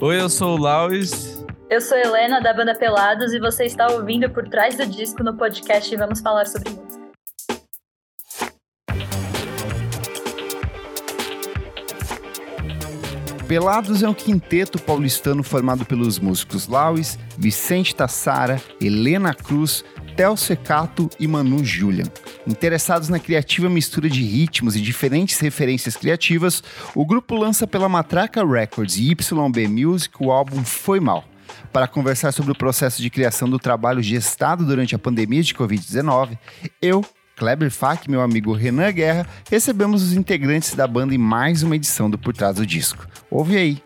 Oi, eu sou o Lauis. Eu sou Helena, da banda Pelados, e você está ouvindo Por Trás do Disco no podcast e vamos falar sobre música. Pelados é um quinteto paulistano formado pelos músicos Lauis, Vicente Tassara, Helena Cruz, Theo Secato e Manu Julian. Interessados na criativa mistura de ritmos e diferentes referências criativas, o grupo lança pela Matraca Records e YB Music o álbum Foi Mal. Para conversar sobre o processo de criação do trabalho gestado durante a pandemia de Covid-19, eu, Kleber Fak e meu amigo Renan Guerra recebemos os integrantes da banda em mais uma edição do Por Trás do Disco. Ouve aí.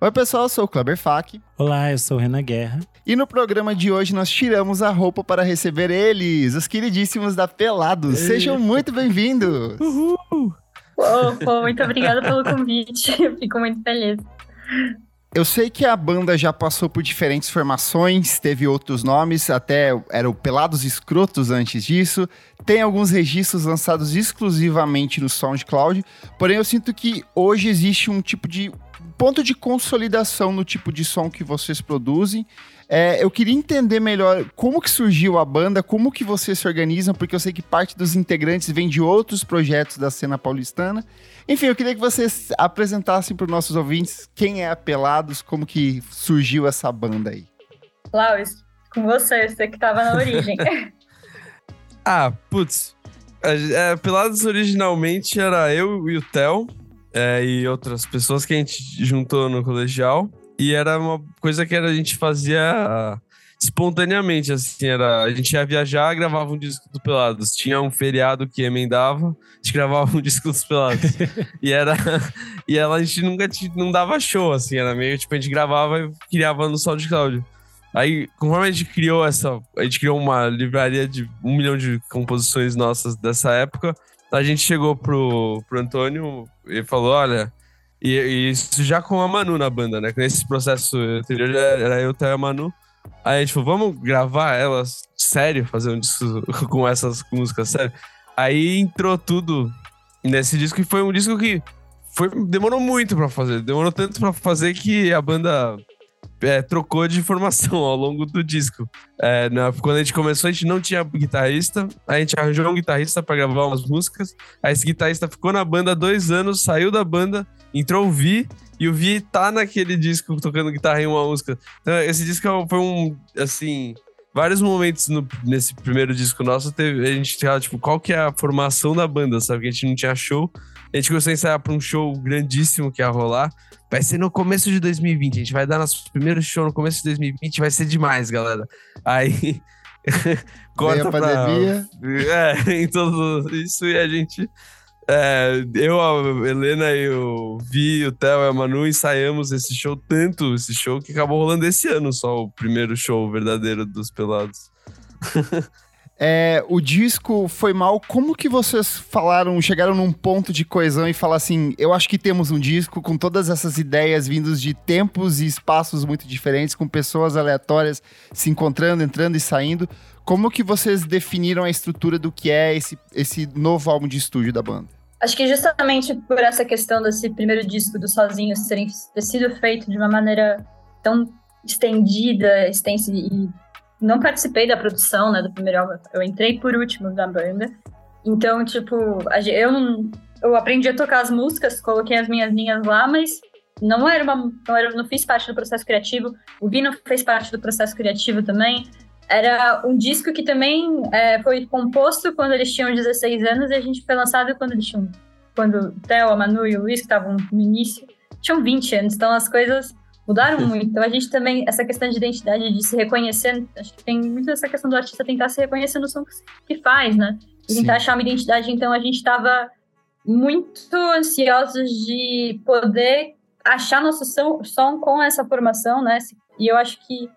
Oi, pessoal, eu sou o Kleber Fak. Olá, eu sou o Renan Guerra. E no programa de hoje nós tiramos a roupa para receber eles, os queridíssimos da Pelados. Sejam muito bem-vindos! Uhul! Oh, muito obrigada pelo convite, fico muito feliz. Eu sei que a banda já passou por diferentes formações, teve outros nomes, até era o Pelados Escrotos antes disso. Tem alguns registros lançados exclusivamente no SoundCloud, porém eu sinto que hoje existe um tipo de ponto de consolidação no tipo de som que vocês produzem. É, eu queria entender melhor como que surgiu a banda, como que vocês se organizam, porque eu sei que parte dos integrantes vem de outros projetos da cena paulistana. Enfim, eu queria que vocês apresentassem para os nossos ouvintes quem é a Pelados, como que surgiu essa banda aí. Laus, com você, você que estava na origem. ah, putz. É, Pelados originalmente era eu e o Theo é, e outras pessoas que a gente juntou no colegial. E era uma coisa que a gente fazia espontaneamente, assim, era, a gente ia viajar, gravava um disco do Pelados, tinha um feriado que emendava, a gente gravava um disco dos Pelados, e era, e ela, a gente nunca, não dava show, assim, era meio, tipo, a gente gravava e criava no SoundCloud. Aí, conforme a gente criou essa, a gente criou uma livraria de um milhão de composições nossas dessa época, a gente chegou pro, pro Antônio e falou: Olha, e, e, isso já com a Manu na banda, né? Nesse processo anterior era eu, e a Manu. Aí a gente falou: Vamos gravar elas sério, fazer um disco com essas músicas sério. Aí entrou tudo nesse disco e foi um disco que foi, demorou muito para fazer. Demorou tanto para fazer que a banda é, trocou de formação ao longo do disco. É, na, quando a gente começou, a gente não tinha guitarrista, a gente arranjou um guitarrista para gravar umas músicas. Aí esse guitarrista ficou na banda dois anos, saiu da banda, entrou o Vi, e o Vi tá naquele disco tocando guitarra em uma música. Então, esse disco foi um, assim, vários momentos no, nesse primeiro disco nosso, teve, a gente tinha, tipo, qual que é a formação da banda, sabe? Que a gente não tinha show. A gente começou a ensaiar pra um show grandíssimo que ia rolar. Vai ser no começo de 2020. A gente vai dar nosso primeiro show no começo de 2020. Vai ser demais, galera. Aí. corta a pandemia. Pra... É, em tudo isso. E a gente. É, eu, a Helena e o Vi, o Theo e a Manu ensaiamos esse show tanto, esse show que acabou rolando esse ano só, o primeiro show verdadeiro dos Pelados. É, o disco foi mal. Como que vocês falaram, chegaram num ponto de coesão e falar assim: eu acho que temos um disco com todas essas ideias vindos de tempos e espaços muito diferentes, com pessoas aleatórias se encontrando, entrando e saindo. Como que vocês definiram a estrutura do que é esse, esse novo álbum de estúdio da banda? Acho que justamente por essa questão desse primeiro disco do Sozinhos terem ter sido feito de uma maneira tão estendida, extensa e não participei da produção, né, do primeiro álbum. Eu entrei por último da banda. Então, tipo, eu não, eu aprendi a tocar as músicas, coloquei as minhas linhas lá, mas não era uma, não, era, não fiz parte do processo criativo. O Vino fez parte do processo criativo também. Era um disco que também é, foi composto quando eles tinham 16 anos e a gente foi lançado quando eles tinham, quando o Theo, a Manu e o Luiz, que estavam no início, tinham 20 anos. Então as coisas mudaram muito. Então a gente também, essa questão de identidade, de se reconhecer, acho que tem muito essa questão do artista tentar se reconhecer no som que faz, né? E tentar achar uma identidade. Então a gente estava muito ansiosos de poder achar nosso som, som com essa formação, né? E eu acho que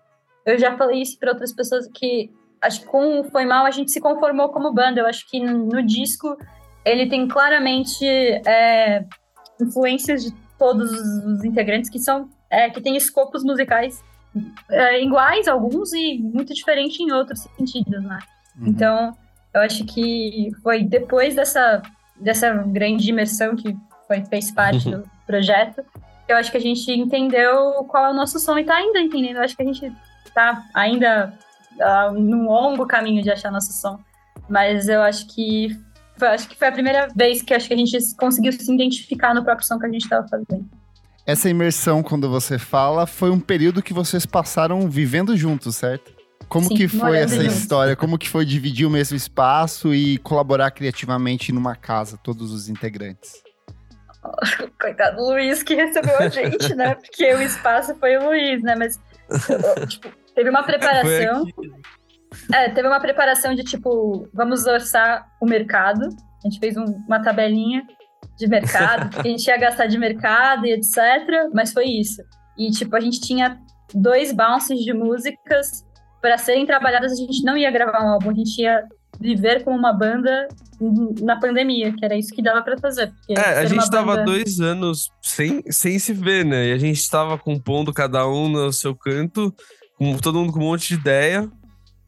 eu já falei isso para outras pessoas que acho que com o Foi Mal a gente se conformou como banda. Eu acho que no, no disco ele tem claramente é, influências de todos os integrantes que são é, que tem escopos musicais é, iguais alguns e muito diferentes em outros sentidos, né? Uhum. Então, eu acho que foi depois dessa dessa grande imersão que foi, fez parte do projeto, eu acho que a gente entendeu qual é o nosso som e tá ainda entendendo. Eu acho que a gente tá ainda uh, num longo caminho de achar nosso som. Mas eu acho que foi, acho que foi a primeira vez que acho que a gente conseguiu se identificar no próprio som que a gente estava fazendo. Essa imersão, quando você fala, foi um período que vocês passaram vivendo juntos, certo? Como Sim, que foi essa juntos. história? Como que foi dividir o mesmo espaço e colaborar criativamente numa casa, todos os integrantes? Coitado do Luiz que recebeu a gente, né? Porque o espaço foi o Luiz, né? Mas, tipo, teve uma preparação. É, teve uma preparação de tipo, vamos orçar o mercado. A gente fez um, uma tabelinha de mercado, que a gente ia gastar de mercado e etc. Mas foi isso. E, tipo, a gente tinha dois bounces de músicas para serem trabalhadas. A gente não ia gravar um álbum, a gente ia viver como uma banda na pandemia, que era isso que dava para fazer. É, a gente tava banda... dois anos sem, sem se ver, né? E a gente tava compondo cada um no seu canto, com todo mundo com um monte de ideia.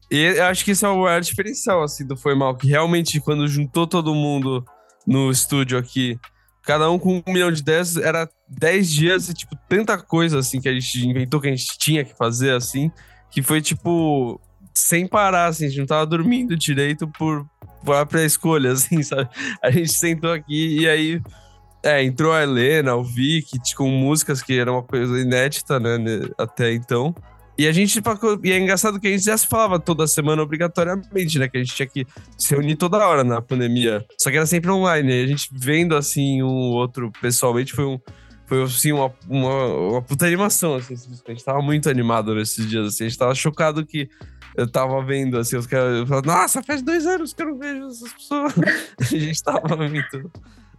E eu acho que esse é o maior diferencial, assim, do Foi Mal, que realmente, quando juntou todo mundo no estúdio aqui, cada um com um milhão de ideias, era dez dias e, tipo, tanta coisa, assim, que a gente inventou, que a gente tinha que fazer, assim, que foi, tipo, sem parar, assim, a gente não tava dormindo direito por própria escolha, assim, sabe? A gente sentou aqui e aí é, entrou a Helena, o Vic, com músicas que era uma coisa inédita, né, até então. E a gente, e é engraçado que a gente já se falava toda semana obrigatoriamente, né? Que a gente tinha que se reunir toda hora na pandemia. Só que era sempre online. E a gente vendo assim um outro pessoalmente foi um. Foi assim, uma, uma, uma puta animação, assim. A gente tava muito animado nesses dias, assim. A gente tava chocado que eu tava vendo, assim, os caras falando, nossa, faz dois anos que eu não vejo essas pessoas. a gente tava muito.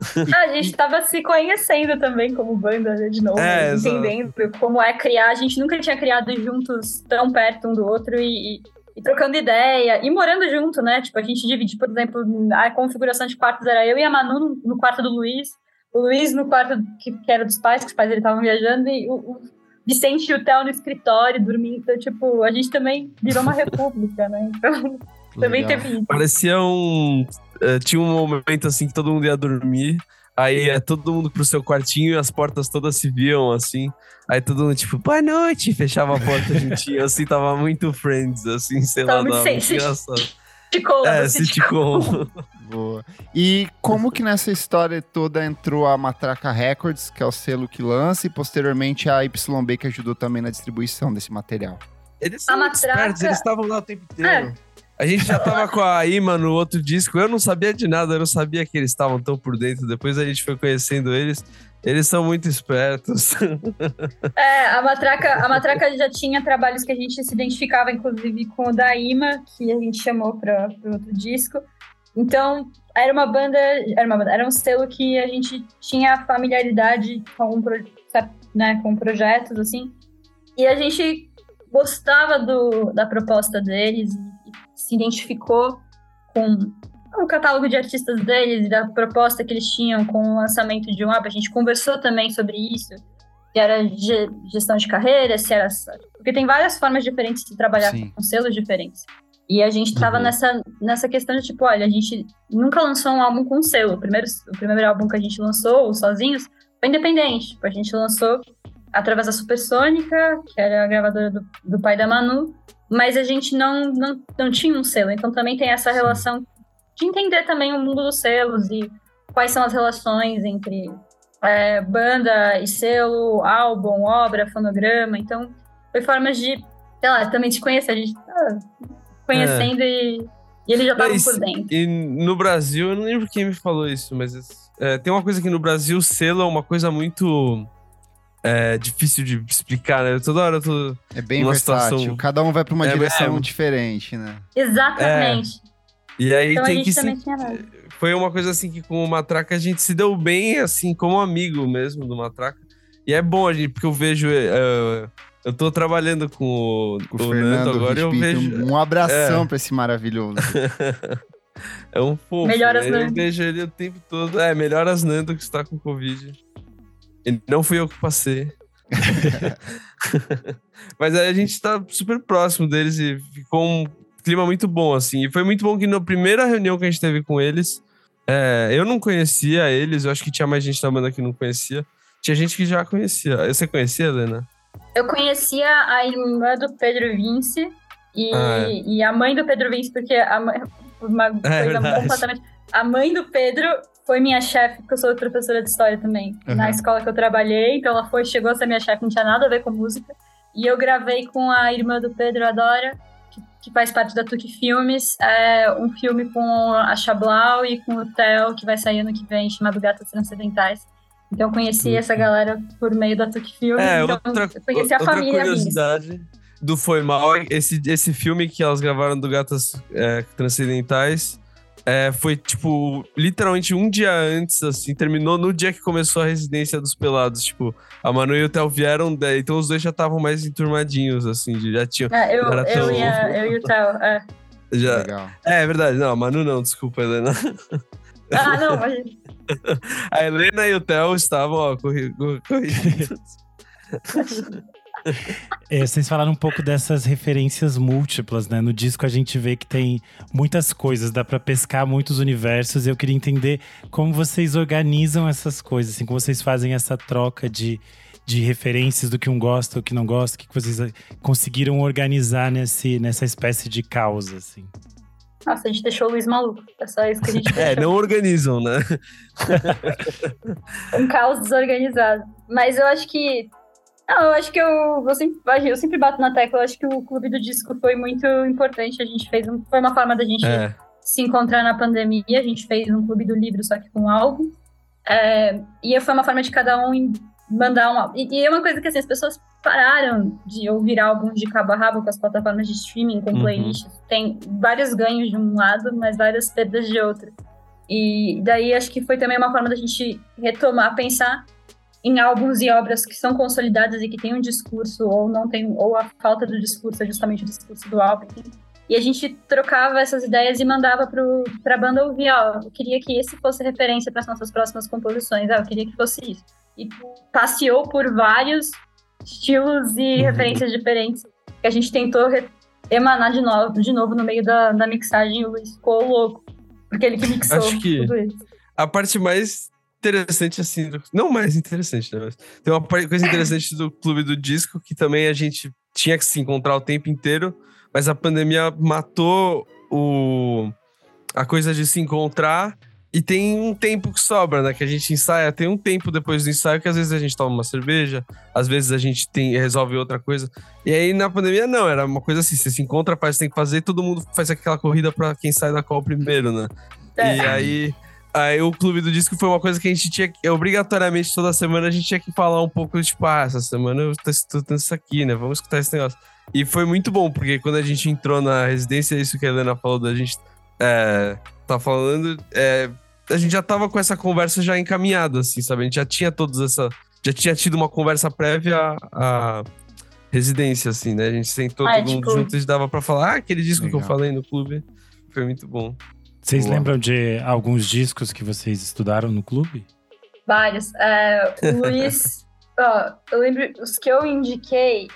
a gente tava se conhecendo também como banda, né, de novo, é, entendendo exato. como é criar. A gente nunca tinha criado juntos tão perto um do outro e, e, e, trocando ideia e morando junto, né? Tipo, a gente divide, por exemplo, a configuração de quartos era eu e a Manu no, no quarto do Luiz, o Luiz no quarto que, que era dos pais, que os pais dele estavam viajando, e o, o Vicente e o Theo no escritório, dormindo. Então, tipo, a gente também virou uma república, né? Então, também teve isso. Parecia um. Uh, tinha um momento assim que todo mundo ia dormir. Aí é todo mundo pro seu quartinho e as portas todas se viam assim. Aí todo mundo, tipo, boa noite, fechava a porta juntinho, assim, tava muito friends, assim, sei tava lá, muito tava muito engraçado. Sitcom, é, sitcom. Boa. E como que nessa história toda entrou a Matraca Records, que é o selo que lança, e posteriormente a YB, que ajudou também na distribuição desse material? Eles são espertos, eles estavam lá o tempo inteiro. É. A gente já tava com a Ima no outro disco, eu não sabia de nada, eu não sabia que eles estavam tão por dentro. Depois a gente foi conhecendo eles. Eles são muito espertos. É, a Matraca, a Matraca já tinha trabalhos que a gente se identificava, inclusive, com o da Ima, que a gente chamou para outro disco. Então, era uma banda, era uma era um selo que a gente tinha familiaridade com pro, né, com projetos assim. E a gente gostava do, da proposta deles se identificou com o catálogo de artistas deles e da proposta que eles tinham com o lançamento de um álbum. A gente conversou também sobre isso, se era gestão de carreira, se era... Porque tem várias formas diferentes de trabalhar Sim. com selos diferentes. E a gente tava uhum. nessa, nessa questão de tipo, olha, a gente nunca lançou um álbum com selo. O primeiro, o primeiro álbum que a gente lançou, Sozinhos, foi independente. Tipo, a gente lançou através da Supersônica, que era a gravadora do, do pai da Manu, mas a gente não, não, não tinha um selo. Então também tem essa relação de entender também o mundo dos selos e quais são as relações entre é, banda e selo, álbum, obra, fonograma. Então, foi formas de, sei lá, também te conhecer. A gente tá conhecendo é. e, e ele já tava por dentro. E no Brasil, eu não lembro quem me falou isso, mas é, tem uma coisa que no Brasil, selo é uma coisa muito é, difícil de explicar, né? Toda hora eu tô. É bem versátil. Situação... Cada um vai pra uma é, direção é, diferente, né? Exatamente. E aí então, tem que se... Foi uma coisa assim que com o Matraca a gente se deu bem, assim, como amigo mesmo do Matraca. E é bom a gente, porque eu vejo. Uh, eu tô trabalhando com o, com o, Fernando agora e eu vejo. Um abração é. pra esse maravilhoso. é um fofo. Melhoras né? Eu vejo ele o tempo todo. É, melhoras Nando que está com Covid. E não fui eu que passei. Mas aí a gente tá super próximo deles e ficou um clima muito bom, assim. E foi muito bom que na primeira reunião que a gente teve com eles, É, eu não conhecia eles, eu acho que tinha mais gente na banda que não conhecia. Tinha gente que já conhecia. Você conhecia, Helena? Eu conhecia a irmã do Pedro Vince e, ah, é. e a mãe do Pedro Vince, porque a mãe, uma é coisa é completamente. A mãe do Pedro foi minha chefe, porque eu sou professora de história também, uhum. na escola que eu trabalhei. Então ela foi, chegou a ser minha chefe, não tinha nada a ver com música. E eu gravei com a irmã do Pedro, a Dora, que, que faz parte da Tuque Filmes, é um filme com a Chablau e com o Theo, que vai sair ano que vem, chamado Gatas Transcendentais. Então eu conheci uhum. essa galera por meio da Tuque Filmes. É, então outra, eu conheci a outra família. curiosidade do Foi Mal, esse, esse filme que elas gravaram do Gatas é, Transcendentais é, foi, tipo, literalmente um dia antes, assim, terminou no dia que começou a residência dos pelados. Tipo, a Manu e o Theo vieram, daí, então os dois já estavam mais enturmadinhos, assim, já tinham. É, eu, eu, tão... e a, eu e o Theo, é. Já. Legal. É, é verdade, não, a Manu não, desculpa, Helena. Ah, não, mas... A Helena e o Theo estavam, ó, corridos. É, vocês falaram um pouco dessas referências múltiplas, né? No disco a gente vê que tem muitas coisas, dá para pescar muitos universos. Eu queria entender como vocês organizam essas coisas, assim, como vocês fazem essa troca de, de referências do que um gosta, o que não gosta, o que vocês conseguiram organizar nesse, nessa espécie de causa, assim. Nossa, a gente deixou o Luiz maluco. É só isso que a gente é, deixou. É, não organizam, né? um caos desorganizado. Mas eu acho que não, eu acho que eu, eu, sempre, eu sempre bato na tecla, eu acho que o Clube do Disco foi muito importante. A gente fez um, foi uma forma da gente é. se encontrar na pandemia. A gente fez um Clube do Livro, só que com álbum. É, e foi uma forma de cada um mandar um álbum. E, e, é uma coisa que assim, as pessoas pararam de ouvir álbuns de cabo a rabo com as plataformas de streaming, com uhum. playlists. Tem vários ganhos de um lado, mas várias perdas de outro. E daí acho que foi também uma forma da gente retomar, pensar em álbuns e obras que são consolidadas e que têm um discurso ou não tem ou a falta do discurso é justamente o discurso do álbum. E a gente trocava essas ideias e mandava para a banda ouvir, ó, eu queria que esse fosse referência para as nossas próximas composições, ah, eu queria que fosse isso. E passeou por vários estilos e uhum. referências diferentes que a gente tentou emanar de novo, de novo no meio da, da mixagem e o Luiz ficou louco, porque ele que mixou Acho que tudo isso. A parte mais interessante, assim. Do... Não mais interessante, né? Mas tem uma coisa interessante do Clube do Disco que também a gente tinha que se encontrar o tempo inteiro, mas a pandemia matou o... a coisa de se encontrar. E tem um tempo que sobra, né? Que a gente ensaia. Tem um tempo depois do ensaio que às vezes a gente toma uma cerveja, às vezes a gente tem, resolve outra coisa. E aí na pandemia, não, era uma coisa assim: você se encontra, faz, tem que fazer, todo mundo faz aquela corrida para quem sai da qual primeiro, né? É. E aí Aí o clube do disco foi uma coisa que a gente tinha que, obrigatoriamente, toda semana a gente tinha que falar um pouco, tipo, ah, essa semana eu tô escutando isso aqui, né? Vamos escutar esse negócio. E foi muito bom, porque quando a gente entrou na residência, isso que a Helena falou da gente é, tá falando, é, a gente já tava com essa conversa já encaminhada, assim, sabe? A gente já tinha todos essa. Já tinha tido uma conversa prévia à residência, assim, né? A gente sentou ah, todo tipo... mundo junto e dava pra falar, ah, aquele disco Legal. que eu falei no clube. Foi muito bom. Vocês Boa. lembram de alguns discos que vocês estudaram no clube? Vários. É, o Luiz, ó, eu lembro os que eu indiquei,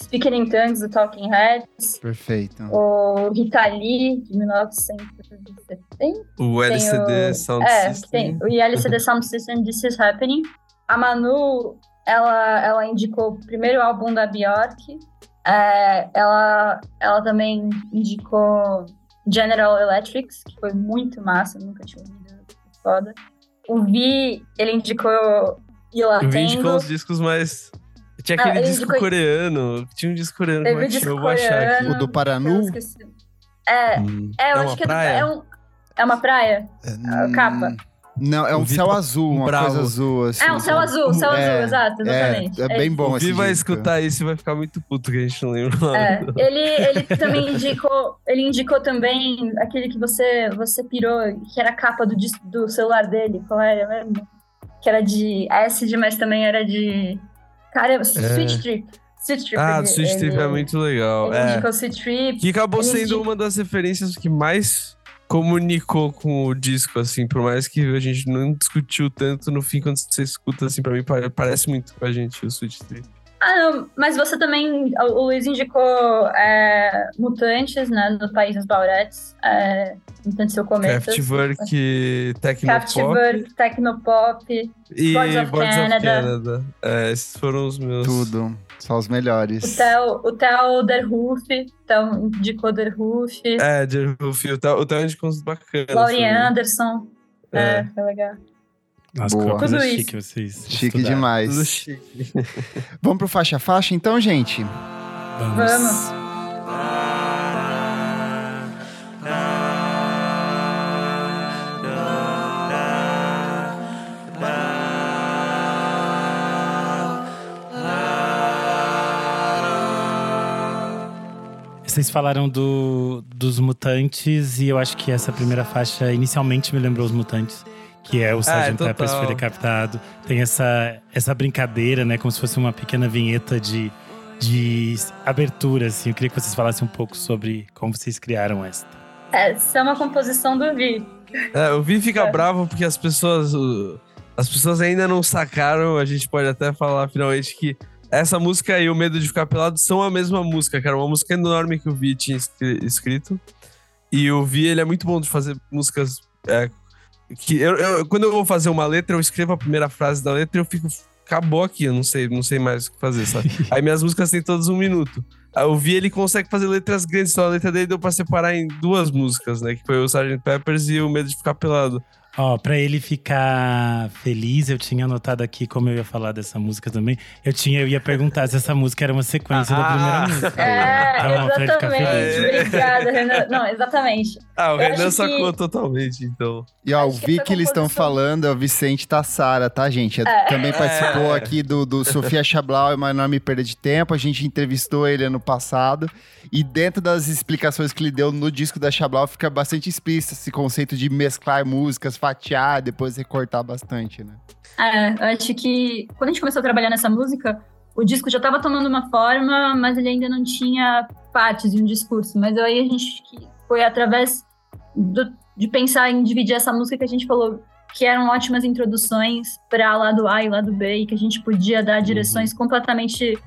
Speaking in Tongues, do Talking Heads. Perfeito. O Rita Lee, de 1970. O LCD o, Sound é, System. Tem, o LCD Sound System, This Is Happening. A Manu, ela, ela indicou o primeiro álbum da Bjork. É, ela, ela também indicou General Electrics, que foi muito massa, nunca tinha ouvido, foda. O Vi, ele indicou Ila O Vi indicou os discos mais... Tinha aquele ah, disco indicou... coreano, tinha um disco coreano, Teve como é que? Eu vou achar aqui. O do Paranu? É, hum. é, eu é acho que é, do, é, um, é uma praia, hum. capa. Não, é um céu azul, uma bravo. coisa azul, assim. É um céu azul, céu é, azul, exato, exatamente. É, é bem bom o Vi vai escutar isso e vai ficar muito puto que a gente não lembra. É, ele, ele também indicou, ele indicou também aquele que você, você pirou, que era a capa do, do celular dele, qual era mesmo? Que era de acid, mas também era de... Cara, é. Switch Trip. Switch Trip. Ah, ele, Switch Trip é muito legal. Ele é. indicou Switch Trip. Que acabou sendo uma das referências que mais comunicou com o disco, assim, por mais que a gente não discutiu tanto, no fim, quando você escuta, assim, pra mim parece muito com a gente o Sweet Trip. Ah, não, mas você também, o Luiz indicou é, Mutantes, né, no País dos Bauretes, é, Mutantes e Cometas. Kraftwerk, Tecnopop. Kraftwerk, Tecnopop. E Boards of Boards of Canada. Canada. É, esses foram os meus. Tudo. Só os O melhores. Theo, o Theo Derhoof, então indicou Derhoof. É, de Rufio. O Theo o Theo indicou uns bacanas. Laurie também. Anderson. É, É. foi legal. Nossa, Boa. que coisa Tudo chique isso. vocês. Chique estudaram. demais. Tudo chique. Vamos pro faixa a faixa então, gente? Vamos. Vamos. Vocês falaram do, dos mutantes e eu acho que essa primeira faixa inicialmente me lembrou os mutantes. Que é o Sgt. total. Peppers foi decapitado. Tem essa, essa brincadeira, né? Como se fosse uma pequena vinheta de, de abertura, assim. Eu queria que vocês falassem um pouco sobre como vocês criaram esta. Essa é uma composição do Vi. É, o Vi fica É. bravo porque as pessoas. As pessoas ainda não sacaram. A gente pode até falar finalmente que essa música e o Medo de Ficar Pelado são a mesma música, cara. Uma música enorme que o Vi tinha escri- escrito. E o Vi, ele é muito bom de fazer músicas. é, que eu, eu- quando eu vou fazer uma letra, eu escrevo a primeira frase da letra e eu fico. Acabou aqui, eu não sei, não sei mais o que fazer, sabe? Aí minhas músicas têm todas um minuto. Aí O Vi, ele consegue fazer letras grandes, então a letra dele deu pra separar em duas músicas, né? Que foi o Sgt. Peppers e o Medo de Ficar Pelado. Ó, pra ele ficar feliz, eu tinha anotado aqui como eu ia falar dessa música também. Eu tinha, eu ia perguntar se essa música era uma sequência da Ah. primeira música. É, Então, exatamente. feliz. Obrigada, Renan. Não, exatamente. Ah, o Eu Renan sacou que- totalmente, então. E ó, o Vi que eles estão falando é o Vicente Tassara, tá, gente? É. Também participou É. aqui do, do Sofia Chablau, é uma enorme perda de tempo. A gente entrevistou ele ano passado. E dentro das explicações que ele deu no disco da Chablau, fica bastante explícito esse conceito de mesclar músicas, fatiar, depois recortar bastante, né? É, eu acho que quando a gente começou a trabalhar nessa música, o disco já estava tomando uma forma, mas ele ainda não tinha partes e um discurso. Mas aí a gente que foi através do- de pensar em dividir essa música que a gente falou que eram ótimas introduções para lado A e lado B e que a gente podia dar direções completamente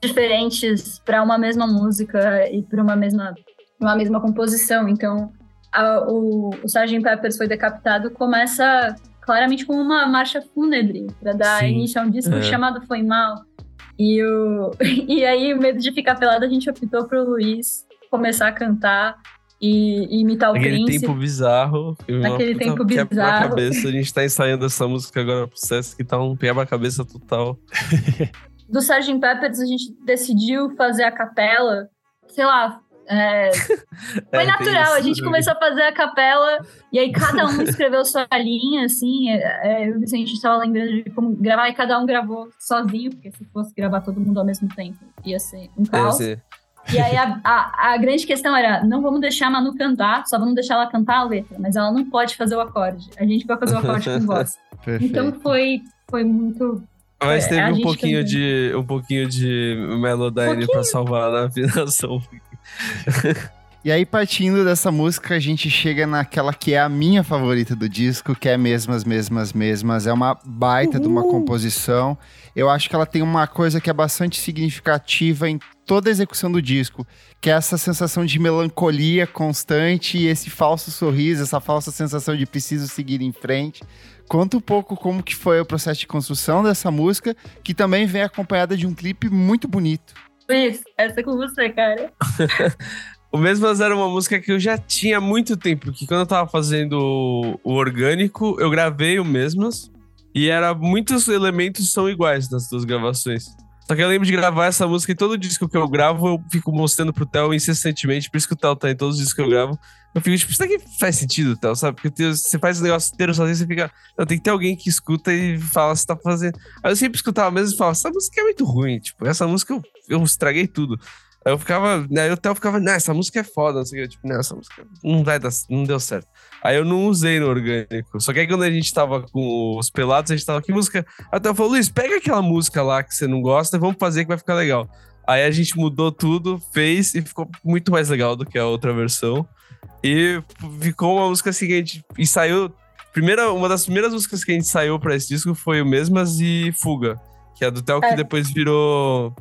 diferentes para uma mesma música e para uma mesma uma mesma composição. Então, a- o, o Sgt. Peppers foi decapitado começa claramente com uma marcha fúnebre para dar Sim. início a um disco É. chamado Foi Mal. E, o, e aí, o medo de ficar pelado, a gente optou pro Luiz começar a cantar e, e imitar o Naquele príncipe. tempo bizarro. Naquele puta tempo bizarro. Quebra-cabeça. A gente tá ensaiando essa música agora pro Sesc, que tá um quebra-cabeça total. Do Sgt. Peppers, a gente decidiu fazer a capela, sei lá. É, Foi É, natural, a gente começou a fazer a capela e aí cada um escreveu sua linha, assim. É, é, eu e o Vicente estava lembrando de como gravar e cada um gravou sozinho, porque se fosse gravar todo mundo ao mesmo tempo ia ser um caos. E aí a, a, a grande questão era: não vamos deixar a Manu cantar, só vamos deixar ela cantar a letra, mas ela não pode fazer o acorde. A gente vai fazer o acorde com voz. Então foi, foi muito. Mas É, teve a um gente pouquinho também. de um pouquinho de Melodyne pra salvar na afinação. E aí, partindo dessa música, a gente chega naquela que é a minha favorita do disco, que é Mesmas, Mesmas, Mesmas. É uma baita de uma composição. Eu acho que ela tem uma coisa que é bastante significativa em toda a execução do disco, que é essa sensação de melancolia constante e esse falso sorriso, essa falsa sensação de preciso seguir em frente. Conta um pouco como que foi o processo de construção dessa música, que também vem acompanhada de um clipe muito bonito. Luiz, essa é com você, cara. O Mesmas era uma música que eu já tinha muito tempo, que quando eu tava fazendo o- orgânico, eu gravei o Mesmas, e era muitos elementos são iguais nas duas gravações. Só que eu lembro de gravar essa música e todo disco que eu gravo, eu fico mostrando pro Theo incessantemente, por isso que o Theo tá em todos os discos que eu gravo. Eu fico tipo, isso daqui faz sentido, Theo, sabe? Porque tem- você faz o negócio inteiro sozinho, você fica. Não, tem que ter alguém que escuta e fala se tá fazendo. Aí eu sempre escutava mesmo e falava, essa música é muito ruim, tipo, essa música eu, eu estraguei tudo. Aí eu ficava, né, o Theo ficava, né, essa música é foda, não sei o que, tipo, né, essa música não vai dar, não deu certo. Aí eu não usei no orgânico. Só que aí quando a gente tava com os pelados, a gente tava, que música? Aí o Theo falou, Luiz, pega aquela música lá que você não gosta e vamos fazer que vai ficar legal. Aí a gente mudou tudo, fez e ficou muito mais legal do que a outra versão. E ficou uma música seguinte, e saiu. Primeira, uma das primeiras músicas que a gente saiu pra esse disco foi o Mesmas e Fuga. Que é do Theo que É. depois virou.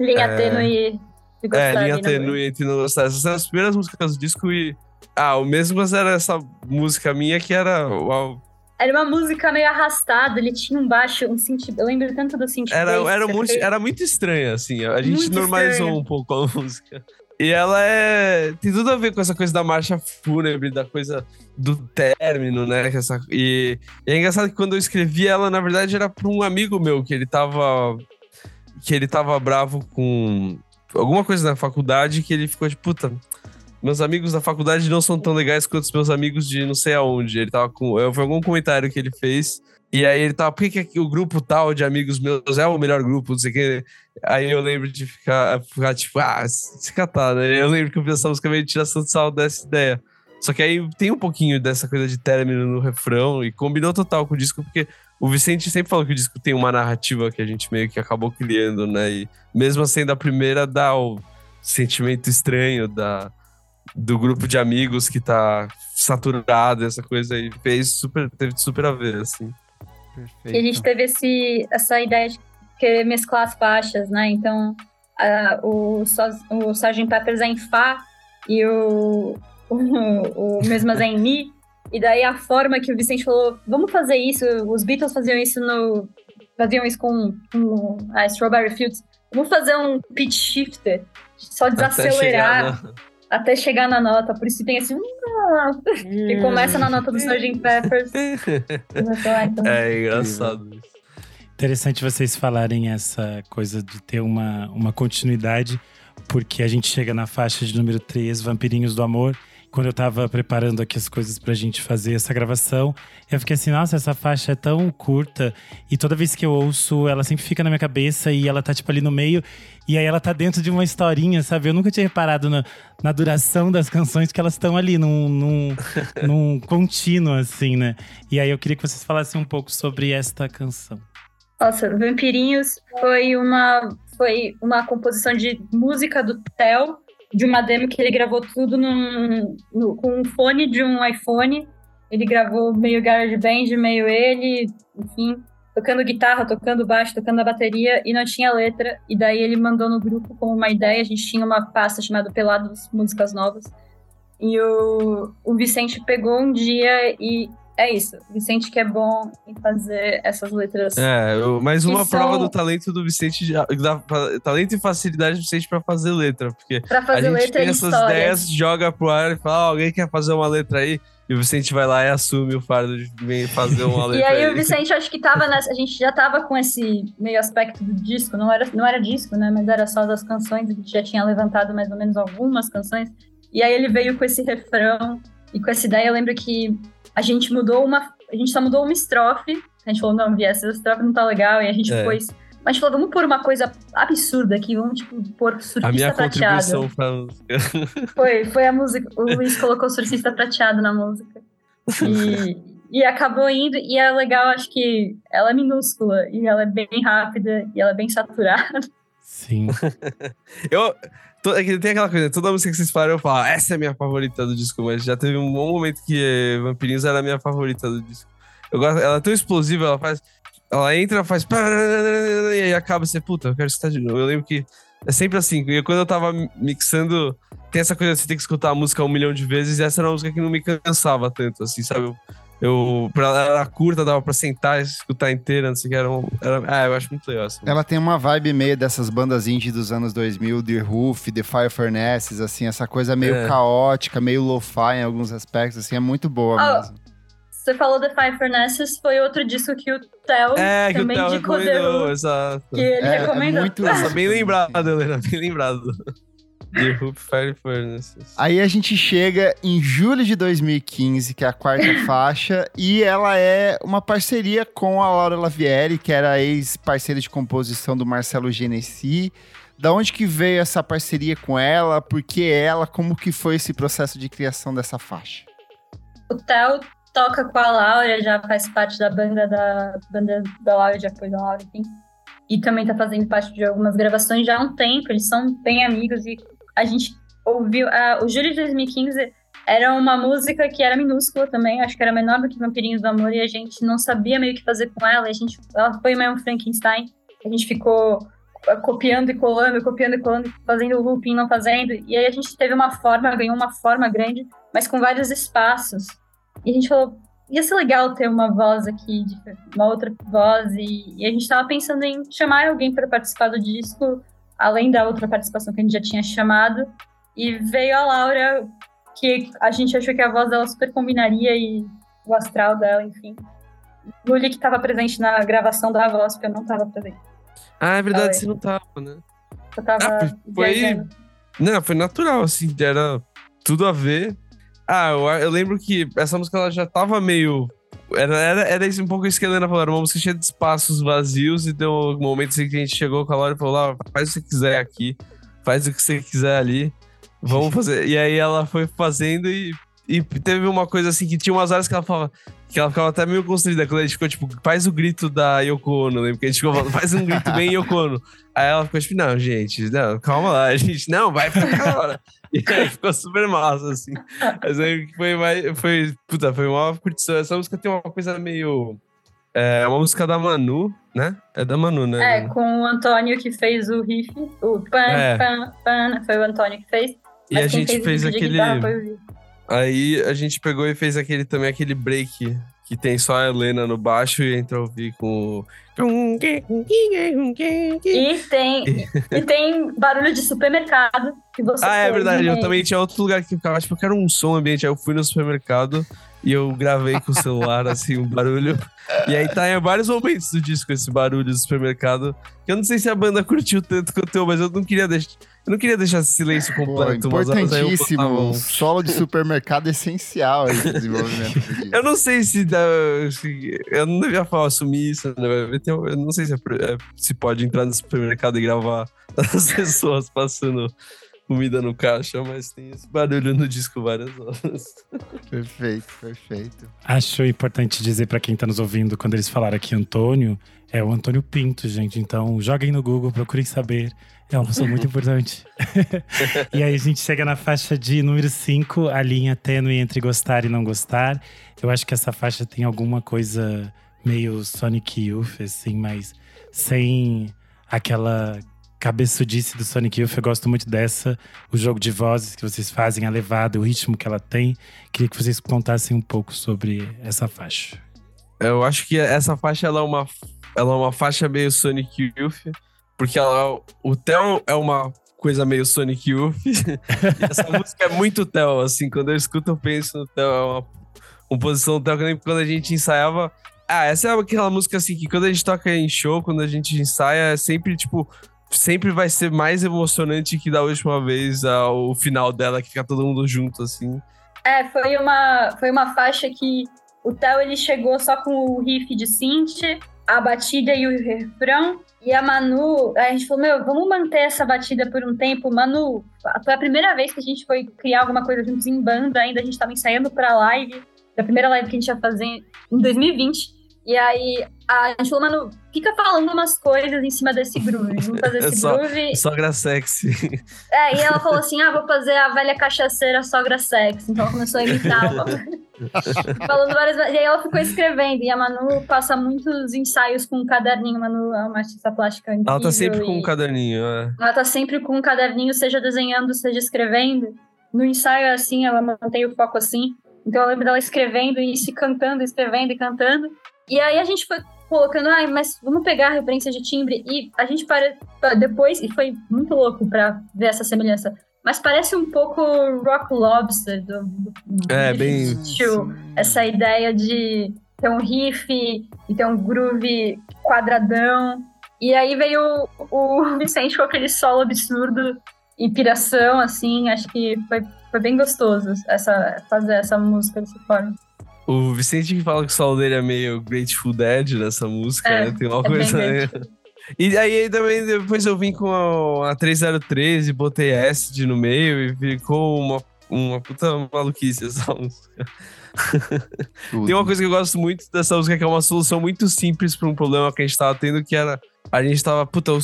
Linha É. tênue. gostar É, linha tênue entre não gostar. Essas são as primeiras músicas do disco e. Ah, o mesmo, mas era essa música minha que era. uau, Era uma música meio arrastada, ele tinha um baixo, um synth... Eu lembro tanto do synth Era, era, foi- era muito estranha, assim. A gente Muito normalizou um pouco a música. E ela é. Tem tudo a ver com essa coisa da marcha fúnebre, da coisa do término, né? essa- e, e é engraçado que quando eu escrevi ela, na verdade, era pra um amigo meu, que ele tava. Que ele tava bravo com alguma coisa na faculdade, que ele ficou de puta. Meus amigos da faculdade não são tão legais quanto os meus amigos de não sei aonde. Ele tava com. Foi algum comentário que ele fez. E aí ele tava, por que, que o grupo tal de amigos meus é o melhor grupo, não sei o que. Aí eu lembro de ficar, ficar tipo, ah, se catar, né? Eu lembro que eu música meio de tiração de sal dessa ideia. Só que aí tem um pouquinho dessa coisa de término no refrão e combinou total com o disco, porque o Vicente sempre falou que o disco tem uma narrativa que a gente meio que acabou criando, né? E mesmo sendo a primeira, dá o sentimento estranho da, do grupo de amigos que tá saturado, essa coisa aí. Fez super, teve super a ver, assim. E a gente teve esse, essa ideia de querer mesclar as faixas, né? Então, a- o, o Sgt. Peppers é em Fá e o, o, o Mesmas é em Mi. E daí a forma que o Vicente falou, vamos fazer isso, os Beatles faziam isso no... Faziam isso com, com a Strawberry Fields. Vamos fazer um pitch shifter, só desacelerar até chegar, na nota. Por isso tem esse... que começa na nota do Sgt. Peppers. Então, É engraçado isso. Interessante vocês falarem essa coisa de ter uma, uma continuidade, porque a gente chega na faixa de número 3, Vampirinhos do Amor. Quando eu tava preparando aqui as coisas pra gente fazer essa gravação, eu fiquei assim, nossa, essa faixa é tão curta. E toda vez que eu ouço, ela sempre fica na minha cabeça e ela tá, tipo, ali no meio. E aí ela tá dentro de uma historinha, sabe? Eu nunca tinha reparado na, na duração das canções que elas estão ali, num, num, num contínuo, assim, né? E aí eu queria que vocês falassem um pouco sobre esta canção. Nossa, Vampirinhos foi uma, foi uma composição de música do Theo, de uma demo que ele gravou tudo num, no- com um fone de um iPhone. Ele gravou meio GarageBand, meio ele, enfim, tocando guitarra, tocando baixo, tocando a bateria, e não tinha letra. E daí ele mandou no grupo como uma ideia. A gente tinha uma pasta chamada Pelados Músicas Novas. E o, o Vicente pegou um dia e é isso. O Vicente que é bom em fazer essas letras. É, mais uma Que prova são- do talento do Vicente, da, talento e facilidade do Vicente pra fazer letra, porque Pra a fazer gente letra tem essas ideias, joga pro ar e fala, "Ah, alguém quer fazer uma letra aí? E o Vicente vai lá e assume o fardo de fazer uma letra E aí o Vicente acho que tava nessa, a gente já tava com esse meio aspecto do disco, não era, não era disco, né, mas era só das canções, a gente já tinha levantado mais ou menos algumas canções. E aí ele veio com esse refrão e com essa ideia, eu lembro que a gente mudou uma, a gente só mudou uma estrofe. A gente falou, não, Vi, essa estrofe não tá legal, e a gente É. pôs mas a gente falou, vamos pôr uma coisa absurda aqui, vamos, tipo, pôr surfista A minha prateado. contribuição pra música. Foi, foi a música. O Luiz colocou surfista prateado na música. E, e acabou indo. E é legal, acho que ela é minúscula. E ela é bem rápida. E ela é bem saturada. Sim. Eu. É tem aquela coisa, toda música que vocês falaram, eu falo, "Ah, essa é a minha favorita do disco, mas já teve um bom momento que eh, Vampirinhos era a minha favorita do disco. Eu gosto, ela é tão explosiva, ela faz. Ela entra, faz. E aí acaba você, puta, eu quero escutar de novo. Eu lembro que é sempre assim. E quando eu tava mixando, tem essa coisa, você tem que escutar a música um milhão de vezes, e essa era uma música que não me cansava tanto, assim, sabe? Eu, eu pra ela era curta, dava pra sentar e escutar inteira, não sei o que. Era, um, era Ah, eu acho muito legal música. Ela tem uma vibe meio dessas bandas indie dos anos 2000, The Roof, The Fire Furnaces, assim, essa coisa meio É. caótica, meio lo-fi em alguns aspectos, assim, é muito boa Ah, mesmo. Você falou The Five Furnaces, foi outro disco que o Theo É, que o também Theo de recomendou, exato. que ele É, é recomendou. muito- Nossa, bem lembrado, Helena, bem lembrado. The Hoop Fire Furnaces. Aí a gente chega em julho de 2015, que é a quarta faixa, e ela é uma parceria com a Laura Lavieri, que era ex-parceira de composição do Marcelo Genesi. Da onde que veio essa parceria com ela? Por que ela? Como que foi esse processo de criação dessa faixa? O Theo toca com a Laura, já faz parte da banda da banda da Laura, de apoio da Laura, enfim. E também tá fazendo parte de algumas gravações já há um tempo, eles são bem amigos e a gente ouviu. ah, o Júlio de 2015 era uma música que era minúscula também, acho que era menor do que Vampirinhos do Amor, e a gente não sabia meio o que fazer com ela, a gente, ela foi meio um Frankenstein. A gente ficou copiando e colando, copiando e colando, fazendo looping, não fazendo. E aí a gente teve uma forma, ganhou uma forma grande, mas com vários espaços. E a gente falou, ia ser legal ter uma voz aqui, uma outra voz. E, e a gente estava pensando em chamar alguém para participar do disco, além da outra participação que a gente já tinha chamado. E veio a Laura, que a gente achou que a voz dela super combinaria e o astral dela, enfim. Luli que estava presente na gravação da voz, porque eu não estava presente. Ah, é verdade, você não tava, né? Eu tava. Ah, foi. Não, foi natural, assim, era tudo a ver. Ah, eu, eu, lembro que essa música ela já tava meio. Era, era, era um pouco isso que a Helena falou, era uma música cheia de espaços vazios, e deu um momento assim que a gente chegou com a Laura e falou: ah, faz o que você quiser aqui, faz o que você quiser ali, vamos fazer. e aí ela foi fazendo e, e teve uma coisa assim que tinha umas horas que ela falava: que ela ficava até meio constrangida quando a gente ficou tipo, faz o grito da Yoko Ono, lembra? Porque a gente ficou falando, faz um grito bem Yoko Ono. Aí ela ficou tipo, não, gente, não, calma lá, a gente, não, vai ficar hora. E aí ficou super massa, assim. Mas aí foi mais, foi, puta, foi uma curtição. Essa música tem uma coisa meio. É uma música da Manu, né? É da Manu, né? É, com o Antônio que fez o riff, o pan, é. pan, pan, foi o Antônio que fez. E a gente fez, fez aquele. Aí a gente pegou e fez aquele também, aquele break que tem só a Helena no baixo e entra ouvir com e tem, e tem barulho de supermercado que você Ah, é verdade. Eu também tinha outro lugar que ficava, tipo, eu quero um som ambiente. Aí eu fui no supermercado e eu gravei com o celular, assim, um barulho. E aí tá em vários momentos do disco esse barulho do supermercado. Que eu não sei se a banda curtiu tanto quanto eu, mas eu não queria deixar. Eu não queria deixar esse silêncio completo. Pô, importantíssimo. Um solo de supermercado é essencial no desenvolvimento Eu não sei se, dá, Eu não devia falar, assumir isso. Né? Eu não sei se, é, é, se pode entrar no supermercado e gravar as pessoas passando comida no caixa, mas tem esse barulho no disco várias horas. Perfeito, perfeito. Acho importante dizer para quem tá nos ouvindo, quando eles falaram aqui Antônio, é o Antônio Pinto, gente. Então, joguem no Google, procurem saber. É uma pessoa muito importante. e aí a gente chega na faixa de número 5, a linha tênue entre gostar e não gostar. Eu acho que essa faixa tem alguma coisa meio Sonic Youth, assim, mas sem aquela cabeçudice do Sonic Youth, eu gosto muito dessa. O jogo de vozes que vocês fazem, a levada, o ritmo que ela tem. Queria que vocês contassem um pouco sobre essa faixa. Eu acho que essa faixa ela é uma, ela é uma faixa meio Sonic Youth, porque ela, o Theo é uma coisa meio Sonic Youth. essa música é muito Theo, assim, quando eu escuto eu penso no Theo, é uma composição do Theo, que quando a gente ensaiava. Ah, essa é aquela música assim que quando a gente toca em show, quando a gente ensaia, é sempre tipo sempre vai ser mais emocionante que da última vez o final dela, que fica todo mundo junto, assim. É, foi uma, foi uma faixa que o Theo ele chegou só com o riff de synth, a batida e o refrão. E a Manu, a gente falou, meu, vamos manter essa batida por um tempo. Manu, foi a primeira vez que a gente foi criar alguma coisa juntos em banda, ainda a gente tava ensaiando pra live, da primeira live que a gente ia fazer em 2020. E aí a gente falou, mano, fica falando umas coisas em cima desse groove. Vamos fazer esse só, groove. Sogra sexy. É, e ela falou assim: ah, vou fazer a velha cachaceira sogra sexy. Então ela começou a imitar. falando várias E aí ela ficou escrevendo. E a Manu passa muitos ensaios com um caderninho. Manu é uma artista plástica incrível. Ela tá sempre com um caderninho, é. Ela tá sempre com um caderninho, seja desenhando, seja escrevendo. No ensaio, assim, ela mantém o foco assim. Então eu lembro dela escrevendo e se cantando, escrevendo e cantando. E aí a gente foi colocando, ah, mas vamos pegar a referência de timbre. E a gente para depois, e foi muito louco para ver essa semelhança. Mas parece um pouco Rock Lobster do, do é, bem essa ideia de ter um riff e ter um groove quadradão. E aí veio o, o Vicente com aquele solo absurdo, inspiração, assim, acho que foi, foi bem gostoso essa, fazer essa música dessa forma. O Vicente que fala que o solo dele é meio Grateful Dead nessa música, é, né? Tem uma é coisa. E aí também depois eu vim com a, a 3013, botei acid no meio e ficou uma, uma puta maluquice essa música. Tem uma coisa que eu gosto muito dessa música, que é uma solução muito simples para um problema que a gente tava tendo, que era. A gente tava, puta, o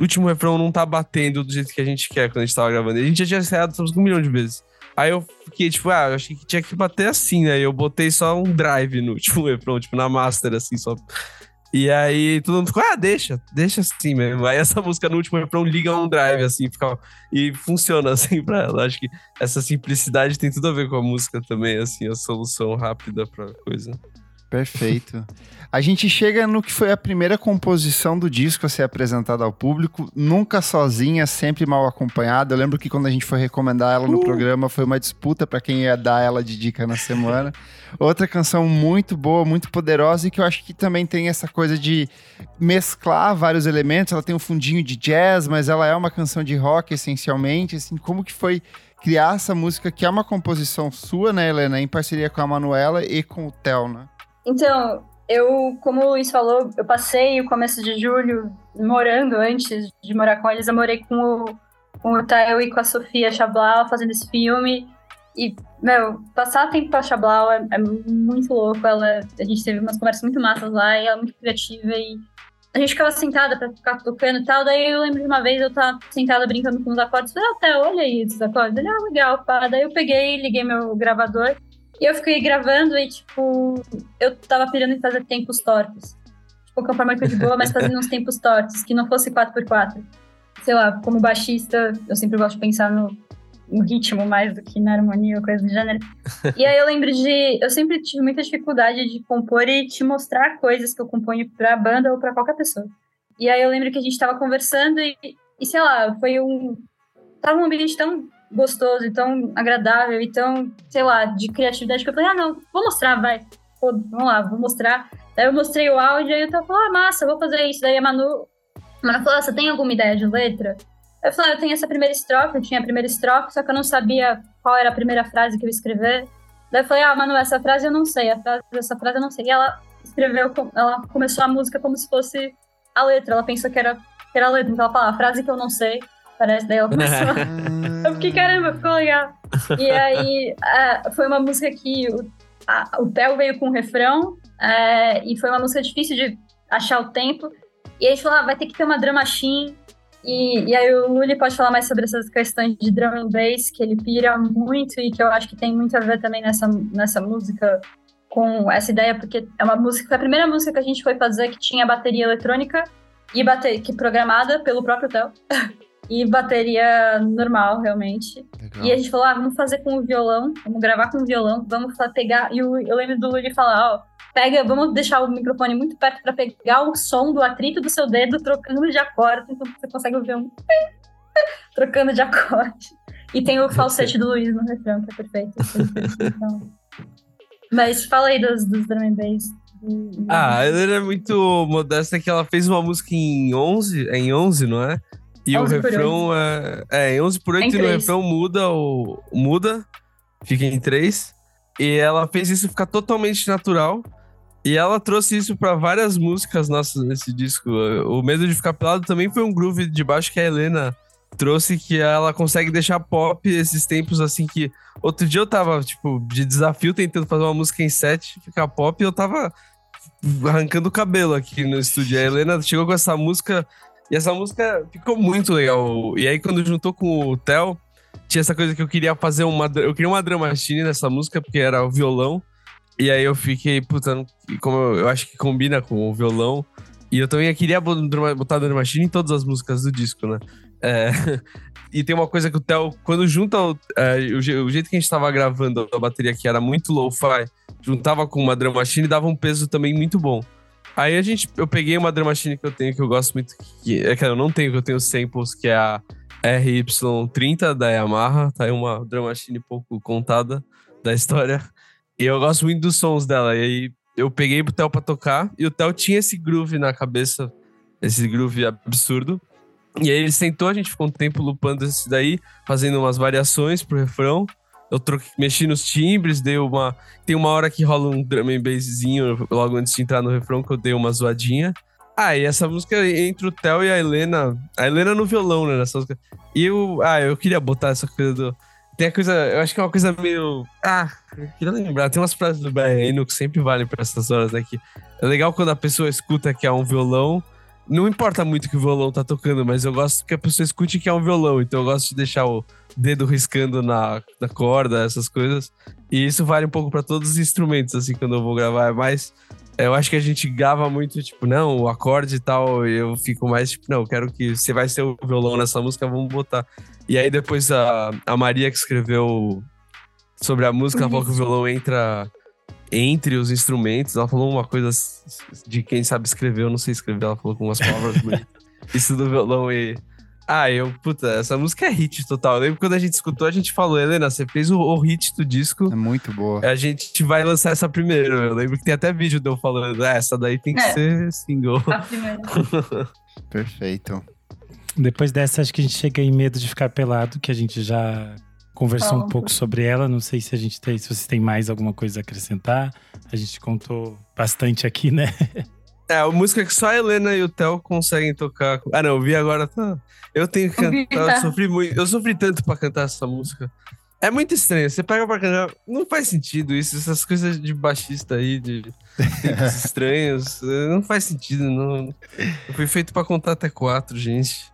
último refrão não tá batendo do jeito que a gente quer quando a gente tava gravando. E a gente já tinha ensaiado um milhão de vezes. Aí eu fiquei, tipo, ah, eu achei que tinha que bater assim, né? Eu botei só um drive no último refrão, tipo, na master, assim, só. E aí todo mundo ficou, ah, deixa, deixa assim mesmo. Aí essa música no último refrão liga um drive, assim, fica, e funciona assim pra ela. Acho que essa simplicidade tem tudo a ver com a música também, assim, a solução rápida pra coisa. Perfeito. A gente chega no que foi a primeira composição do disco a ser apresentada ao público, nunca sozinha, sempre mal acompanhada. Eu lembro que quando a gente foi recomendar ela no uh. programa, foi uma disputa para quem ia dar ela de dica na semana. Outra canção muito boa, muito poderosa e que eu acho que também tem essa coisa de mesclar vários elementos. Ela tem um fundinho de jazz, mas ela é uma canção de rock essencialmente. Assim, como que foi criar essa música que é uma composição sua, né, Helena, em parceria com a Manuela e com o Theo, né? Então, eu, como o Luiz falou, eu passei o começo de julho morando antes de morar com eles. Eu morei com o, com o Tael e com a Sofia Chablau fazendo esse filme. E, meu, passar tempo com a Chablau é, é, muito louco. Ela, a gente teve umas conversas muito massas lá e ela é muito criativa. E a gente ficava sentada pra ficar tocando e tal. Daí eu lembro de uma vez eu tava sentada brincando com os acordes. Falei, ah, Theo, olha aí esses acordes. Ele, ah, legal, pá. Daí eu peguei, liguei meu gravador. E eu fiquei gravando e, tipo, eu tava pirando em fazer tempos tortos. Tipo, com a forma que de boa, mas fazendo uns tempos tortos, que não fosse 4x4. Sei lá, como baixista, eu sempre gosto de pensar no, no ritmo mais do que na harmonia ou coisa do gênero. E aí eu lembro de. Eu sempre tive muita dificuldade de compor e te mostrar coisas que eu componho pra banda ou pra qualquer pessoa. E aí eu lembro que a gente tava conversando e, e sei lá, foi um. Tava um ambiente tão gostoso e tão agradável e tão, sei lá, de criatividade que eu falei, ah, não, vou mostrar, vai. Pô, vamos lá, vou mostrar. Daí eu mostrei o áudio e eu tava falando, ah, massa, vou fazer isso. Daí a Manu, a Manu falou, ah, você tem alguma ideia de letra? Eu falei, ah, eu tenho essa primeira estrofe, eu tinha a primeira estrofe, só que eu não sabia qual era a primeira frase que eu ia escrever. Daí eu falei, ah, Manu, essa frase eu não sei, a frase, essa frase eu não sei. E ela escreveu, ela começou a música como se fosse a letra, ela pensou que era, que era a letra, então ela falou, a frase que eu não sei, parece, daí ela começou Eu fiquei, caramba, ficou legal. E aí, uh, foi uma música que o, a, o Theo veio com um refrão, uh, e foi uma música difícil de achar o tempo. E aí a gente falou, ah, vai ter que ter uma drama machine. E, e aí o Luli pode falar mais sobre essas questões de drum and bass, que ele pira muito e que eu acho que tem muito a ver também nessa, nessa música com essa ideia, porque é uma música, foi a primeira música que a gente foi fazer que tinha bateria eletrônica e bateria que programada pelo próprio Theo. e bateria normal, realmente. Legal. E a gente falou, ah, vamos fazer com o violão, vamos gravar com o violão, vamos pegar. E eu, eu lembro do Luli falar, ó, pega, vamos deixar o microfone muito perto para pegar o som do atrito do seu dedo trocando de acorde, então você consegue ouvir um trocando de acorde. E tem o falsete do Luiz no refrão, que é perfeito. Então... Mas fala aí dos, dos drum and bass. Ah, ela é muito modesta que ela fez uma música em 11, é em 11, não é? E o refrão é, é em 11 por 8 é e no refrão muda, o, muda, fica em 3. E ela fez isso ficar totalmente natural. E ela trouxe isso para várias músicas nossas nesse disco. O Medo de Ficar Pelado também foi um groove de baixo que a Helena trouxe, que ela consegue deixar pop esses tempos assim que. Outro dia eu tava, tipo, de desafio tentando fazer uma música em 7, ficar pop, e eu tava arrancando o cabelo aqui no estúdio. A Helena chegou com essa música e essa música ficou muito legal. E aí, quando juntou com o Theo, tinha essa coisa que eu queria fazer uma. Eu queria uma drama machine nessa música, porque era o violão. E aí eu fiquei, puta, como eu, eu acho que combina com o violão. E eu também queria botar drama machine em todas as músicas do disco, né? É, e tem uma coisa que o Theo, quando junta o, é, o, o, jeito que a gente tava gravando a bateria que era muito low-fi, juntava com uma drum machine, dava um peso também muito bom. Aí a gente, eu peguei uma drum machine que eu tenho, que eu gosto muito, que é que eu não tenho, que eu tenho samples, que é a RY30 da Yamaha, tá aí uma drum machine pouco contada da história. E eu gosto muito dos sons dela. E aí eu peguei pro Theo pra tocar, e o Theo tinha esse groove na cabeça, esse groove absurdo. E aí ele sentou, a gente ficou um tempo lupando esse daí, fazendo umas variações pro refrão eu troquei, mexi nos timbres, dei uma. Tem uma hora que rola um drum and basszinho logo antes de entrar no refrão que eu dei uma zoadinha. Ah, e essa música entre o Theo e a Helena. A Helena no violão, né? Nessa música. E eu. Ah, eu queria botar essa coisa do. Tem a coisa. Eu acho que é uma coisa meio. Ah, eu queria lembrar. Tem umas frases do BR que sempre valem pra essas horas aqui. É legal quando a pessoa escuta que é um violão não importa muito que o violão tá tocando, mas eu gosto que a pessoa escute que é um violão. Então eu gosto de deixar o dedo riscando na, na corda, essas coisas. E isso vale um pouco para todos os instrumentos, assim, quando eu vou gravar. É mais Eu acho que a gente gava muito, tipo, não, o acorde e tal. Eu fico mais, tipo, não, quero que você vai ser o violão nessa música, vamos botar. E aí depois a, a Maria que escreveu sobre a música, falou que o violão entra entre os instrumentos. Ela falou uma coisa de quem sabe escrever, eu não sei escrever, ela falou com umas palavras bonitas. Isso do violão e. Ah, eu, puta, essa música é hit total. Eu lembro quando a gente escutou, a gente falou, Helena, você fez o, o hit do disco. É muito boa. A gente vai lançar essa primeiro. Eu lembro que tem até vídeo de eu falando, ah, essa daí tem que É. ser single. A primeira. Perfeito. Depois dessa, acho que a gente chega em medo de ficar pelado, que a gente já conversou Fala um pouco sobre ela. Não sei se a gente tem, se vocês têm mais alguma coisa a acrescentar. A gente contou bastante aqui, né? É, a música que só a Helena e o Theo conseguem tocar. Ah, não, eu vi agora. Tá. Eu tenho que cantar. Eu tá. sofri, muito, eu sofri tanto pra cantar essa música. É muito estranho. Você pega pra cantar. Não faz sentido isso. Essas coisas de baixista aí, de estranhos. eh, Não faz sentido. Não. Eu fui feito pra contar até quatro, gente.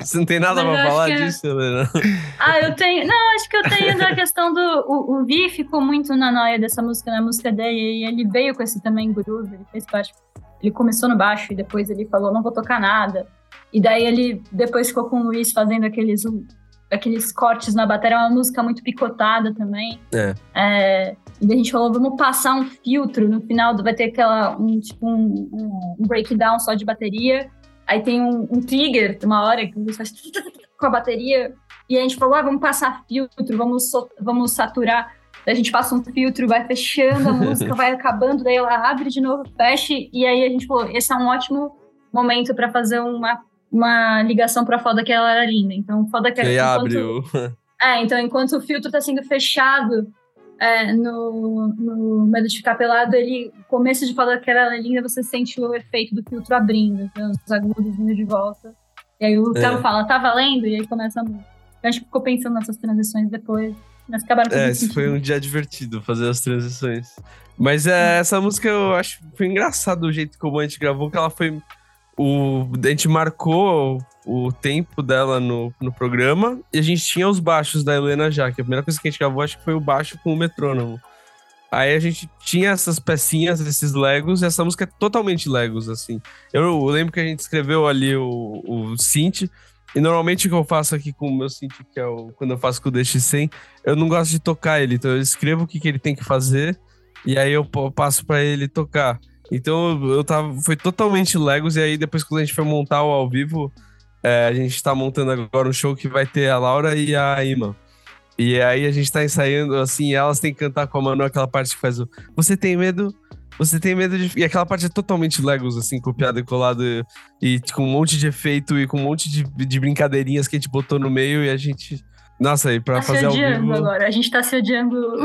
Você não tem nada acho falar que é- disso, Helena? Ah, eu tenho. Não, acho que eu tenho da questão do. O, o Vi ficou muito na noia dessa música, na música dele, e ele veio com esse também groove, ele fez parte. Ele começou no baixo e depois ele falou: não vou tocar nada. E daí ele depois ficou com o Luiz fazendo aqueles, aqueles cortes na bateria, é uma música muito picotada também. É. É, e daí a gente falou: vamos passar um filtro no final, vai ter aquela. Um, tipo, um- um breakdown só de bateria. Aí tem um, um trigger, uma hora que Luiz faz com a bateria. E a gente falou, ah, vamos passar filtro, vamos, so- vamos saturar. Daí a gente passa um filtro, vai fechando a música, vai acabando, daí ela abre de novo, fecha. E aí a gente falou, esse é um ótimo momento para fazer uma, uma ligação para foda que ela era linda. Então, foda que aí enquanto- abre o. é, então enquanto o filtro tá sendo fechado é, no, no Medo de Ficar Pelado, ele, começo de falar que ela é linda, você sente o efeito do filtro abrindo, então, os agudos vindo de volta. E aí o É. Telo fala, tá valendo? E aí começa a. A gente ficou pensando nessas transições depois, mas acabaram É, esse foi um dia divertido fazer as transições. Mas é, essa música eu acho foi engraçado o jeito como a gente gravou, que ela foi. O, a gente marcou o tempo dela no, no programa e a gente tinha os baixos da Helena já, que a primeira coisa que a gente gravou acho que foi o baixo com o metrônomo. Aí a gente tinha essas pecinhas, esses Legos, e essa música é totalmente Legos, assim. Eu lembro que a gente escreveu ali o, o synth, e normalmente o que eu faço aqui com o meu synth, que é o, quando eu faço com o DX100, eu não gosto de tocar ele, então eu escrevo o que, que ele tem que fazer, e aí eu passo pra ele tocar. Então eu tava, foi totalmente Legos, e aí depois quando a gente foi montar o ao vivo, é, a gente tá montando agora um show que vai ter a Laura e a Ima. E aí a gente tá ensaiando, assim, elas têm que cantar com a Manu aquela parte que faz o Você tem medo? Você tem medo de. E aquela parte é totalmente Legos, assim, copiado e colado, e, com um monte de efeito e com um monte de, de brincadeirinhas que a gente botou no meio e a gente. Nossa, e pra Tá se fazer ao odiando vivo. agora, a gente tá se odiando.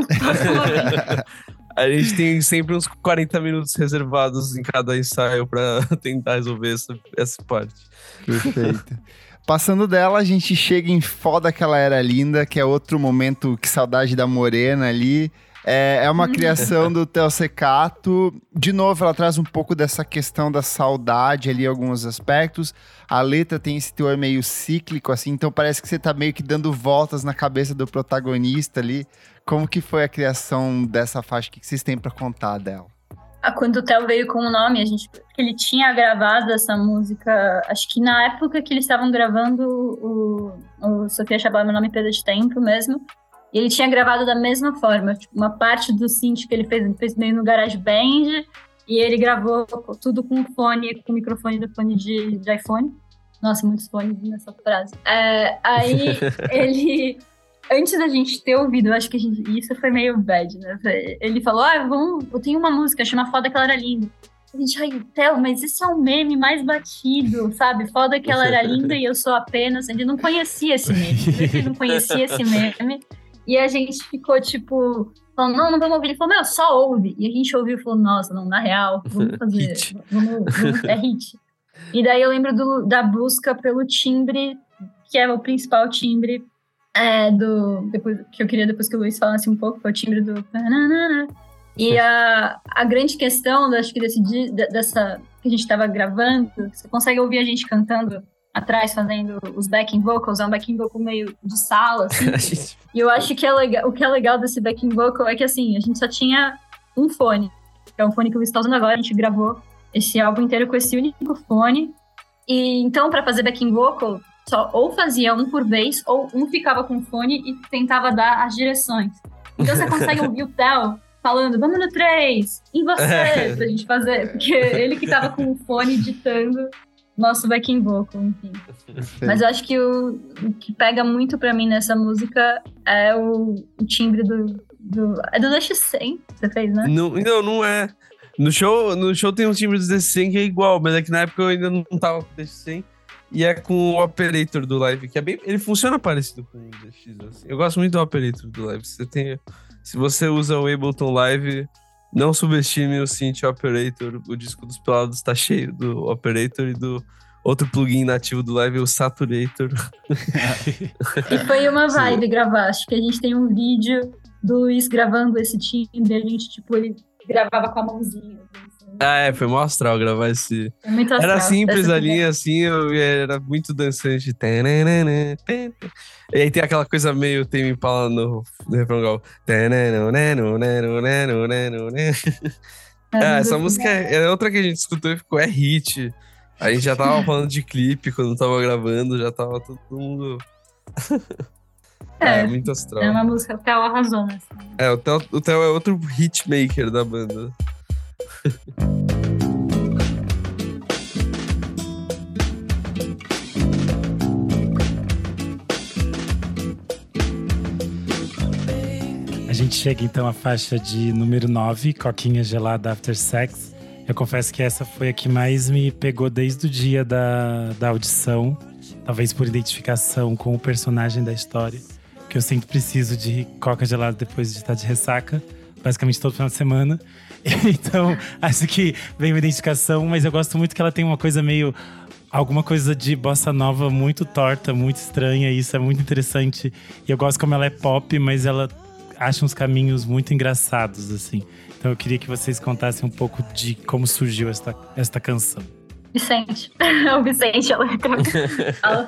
A gente tem sempre uns 40 minutos reservados em cada ensaio pra tentar resolver essa, essa parte. Perfeito. Passando dela, a gente chega em Foda Que Ela Era Linda, que é outro momento que saudade da Morena ali. É, é uma criação do Theo Secato. De novo, ela traz um pouco dessa questão da saudade ali alguns aspectos. A letra tem esse teor meio cíclico, assim, então parece que você tá meio que dando voltas na cabeça do protagonista ali. Como que foi a criação dessa faixa? O que vocês têm pra contar dela? Ah, Quando o Theo veio com o nome, a gente, ele tinha gravado essa música, acho que na época que eles estavam gravando o, o Sofia Chabal, meu nome Perda de Tempo mesmo, e ele tinha gravado da mesma forma, tipo, uma parte do synth que ele fez, ele fez meio no GarageBand, e ele gravou tudo com fone, com o microfone do fone de, de iPhone. Nossa, muitos fones nessa frase. É, aí ele antes da gente ter ouvido, eu acho que a gente, isso foi meio bad, né? Ele falou: Ah, vamos, eu tenho uma música, chama Foda que ela era linda. A gente, ai, Theo, mas esse é o meme mais batido, sabe? Foda que ela era linda e eu sou apenas. Ele não conhecia esse meme. Ele não conhecia esse meme. E a gente ficou tipo, falando, não, não vamos ouvir. Ele falou, meu, só ouve. E a gente ouviu e falou, nossa, não, na real, vamos fazer. Vamos, vamos, é hit. E daí eu lembro do, da busca pelo timbre, que é o principal timbre é, do. Depois, que eu queria depois que o Luiz falasse um pouco, foi o timbre do. E a, a grande questão, acho que desse, dessa que a gente estava gravando, você consegue ouvir a gente cantando atrás, fazendo os backing vocals, é um backing vocal meio de sala, assim. E eu acho que é legal, o que é legal desse backing vocal é que assim, a gente só tinha um fone. é o fone que o Luiz está usando agora. A gente gravou esse álbum inteiro com esse único fone. E então, para fazer backing vocal, só ou fazia um por vez, ou um ficava com o fone e tentava dar as direções. Então você consegue ouvir o Theo falando, vamos no 3, em você, pra gente fazer. Porque ele que tava com o fone ditando nosso backing vocal, enfim. Mas eu acho que o, o que pega muito pra mim nessa música é o, o timbre do, do. É do Dash 100 você fez, né? Não, não, não é. No show, no show tem um timbre do Dash 100 que é igual, mas é que na época eu ainda não tava com o Dash 100. E é com o operator do live, que é bem. Ele funciona parecido com o DX. Assim. Eu gosto muito do operator do live. Você tem, se você usa o Ableton Live, não subestime o Synth Operator. O disco dos pelados está cheio do Operator e do outro plugin nativo do Live, o Saturator. e foi uma vibe gravar. Acho que a gente tem um vídeo do Luiz gravando esse timbre. A gente, tipo, ele gravava com a mãozinha. Assim. Ah, é, foi mó astral gravar esse. É muito Era astral, simples dessa a linha, assim, eu, era muito dançante. E aí tem aquela coisa meio tem me Impala no, no refrão igual. É, essa música é, é outra que a gente escutou e ficou, é hit. A gente já tava falando de clipe quando tava gravando, já tava todo mundo. É, é, muito astral. É uma música, o Theo arrasou, né? É, o Theo, o Theo é outro hitmaker da banda. A gente chega então à faixa de número 9, Coquinha Gelada After Sex. Eu confesso que essa foi a que mais me pegou desde o dia da, da audição, talvez por identificação com o personagem da história, que eu sempre preciso de coca gelada depois de estar de ressaca, basicamente todo final de semana. Então, acho que vem uma identificação, mas eu gosto muito que ela tem uma coisa meio alguma coisa de bossa nova muito torta, muito estranha, e isso é muito interessante. E eu gosto como ela é pop, mas ela acha uns caminhos muito engraçados, assim. Então eu queria que vocês contassem um pouco de como surgiu esta, esta canção. Vicente. o Vicente, a letra. a,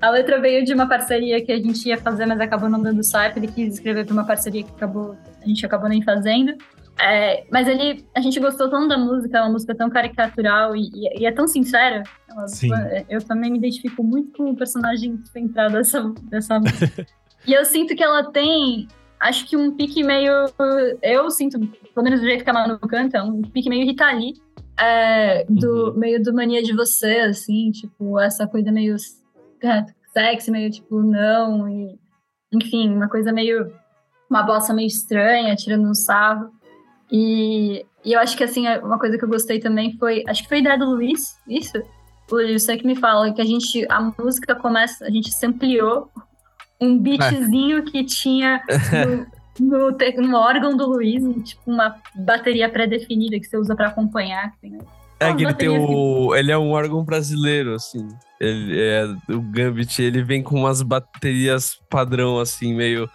a, letra veio de uma parceria que a gente ia fazer, mas acabou não dando certo. Ele quis escrever para uma parceria que acabou, a gente acabou nem fazendo. É, mas ele, a gente gostou tanto da música, é uma música tão caricatural e, e, e é tão sincera. Sim. Eu também me identifico muito com o personagem central dessa, dessa música. e eu sinto que ela tem, acho que um pique meio. Eu sinto, pelo menos do jeito que a Manu canta, um pique meio Rita Lee, é, do, uhum. meio do mania de você, assim, tipo, essa coisa meio sexy, meio tipo, não, e enfim, uma coisa meio. Uma bossa meio estranha, tirando um sarro. E, e, eu acho que, assim, uma coisa que eu gostei também foi. Acho que foi a ideia do Luiz, isso? O Luiz, você que me fala que a gente. A música começa. A gente ampliou um beatzinho é. que tinha no, no, no, órgão do Luiz, tipo, uma bateria pré-definida que você usa para acompanhar. Né? É que ele tem o. Ele é um órgão brasileiro, assim. Ele é, o Gambit, ele vem com umas baterias padrão, assim, meio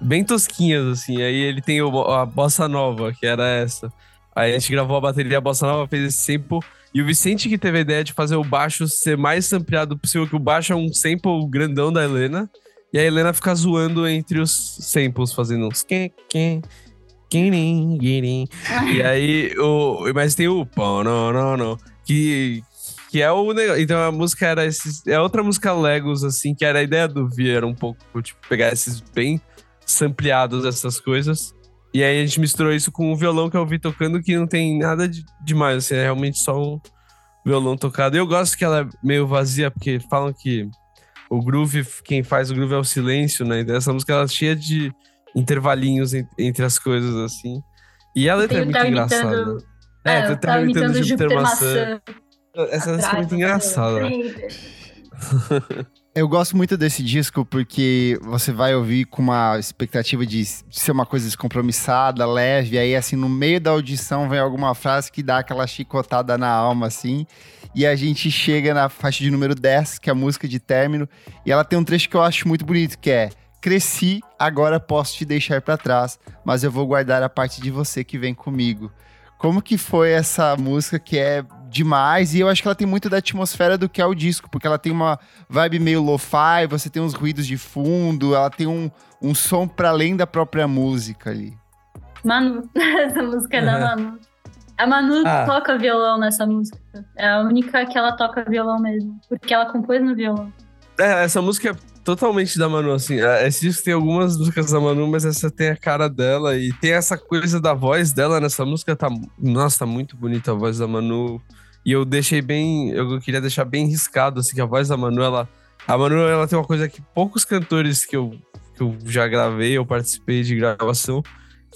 bem tosquinhas, assim. Aí ele tem o, a bossa nova, que era essa. Aí a gente gravou a bateria a bossa nova, fez esse sample. E o Vicente que teve a ideia de fazer o baixo ser mais ampliado possível, que o baixo é um sample grandão da Helena. E a Helena fica zoando entre os samples, fazendo uns. E aí, o, mas tem o. Que, que é o negócio. Então a música era esses. É outra música Legos, assim, que era a ideia do Vi, era um pouco, tipo, pegar esses bem sampleados essas coisas. E aí a gente misturou isso com o violão que eu ouvi tocando, que não tem nada de demais, assim, é realmente só um violão tocado. Eu gosto que ela é meio vazia, porque falam que o groove, quem faz o groove é o silêncio, né? Então essa música ela é cheia de intervalinhos entre as coisas, assim. E a letra é muito engraçada. É, é, tu tá imitando Júpiter, Júpiter maçã. Essa música é muito engraçada. Eu gosto muito desse disco porque você vai ouvir com uma expectativa de ser uma coisa descompromissada, leve, aí assim, no meio da audição vem alguma frase que dá aquela chicotada na alma, assim, e a gente chega na faixa de número 10, que é a música de término, e ela tem um trecho que eu acho muito bonito, que é Cresci, agora posso te deixar para trás, mas eu vou guardar a parte de você que vem comigo. Como que foi essa música que é demais e eu acho que ela tem muito da atmosfera do que é o disco, porque ela tem uma vibe meio lo-fi, você tem uns ruídos de fundo, ela tem um, um som para além da própria música ali. Manu, essa música é da Manu. A Manu Ah. toca violão nessa música. É a única que ela toca violão mesmo. Porque ela compôs no violão. É, essa música é totalmente da Manu, assim. É, Esse disco tem algumas músicas da Manu, mas essa tem a cara dela e tem essa coisa da voz dela nessa música. Tá, nossa, tá muito bonita a voz da Manu. E eu deixei bem. Eu queria deixar bem riscado, assim, que a voz da Manu, ela. A Manu, ela tem uma coisa que poucos cantores que eu, que eu já gravei, eu participei de gravação,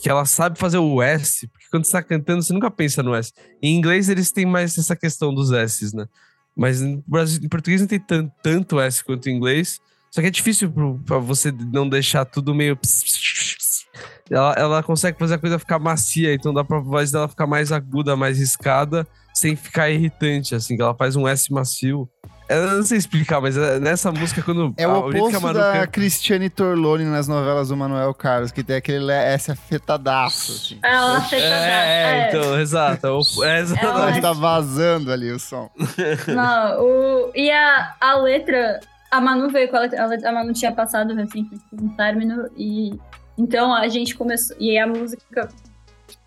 que ela sabe fazer o S, porque quando você tá cantando, você nunca pensa no S. Em inglês, eles têm mais essa questão dos S's, né? Mas em, em português não tem tan- tanto S quanto em inglês. Só que é difícil pro, pra você não deixar tudo meio. Ela, ela consegue fazer a coisa ficar macia, então dá pra voz dela ficar mais aguda, mais riscada, sem ficar irritante, assim, que ela faz um S macio. Eu não sei explicar, mas é- nessa música, quando. É o oposto Manu da canta- Cristiane Torlone nas novelas do Manuel Carlos, que tem aquele S afetadaço, assim. Ela fez É, é, então, exato. é o- É, exatamente. Ela- Mas tá vazando ali o som. Não, o... E a, a letra, a Manu veio com a letra, a Manu tinha passado recentemente por um término, e então a gente começou, e a música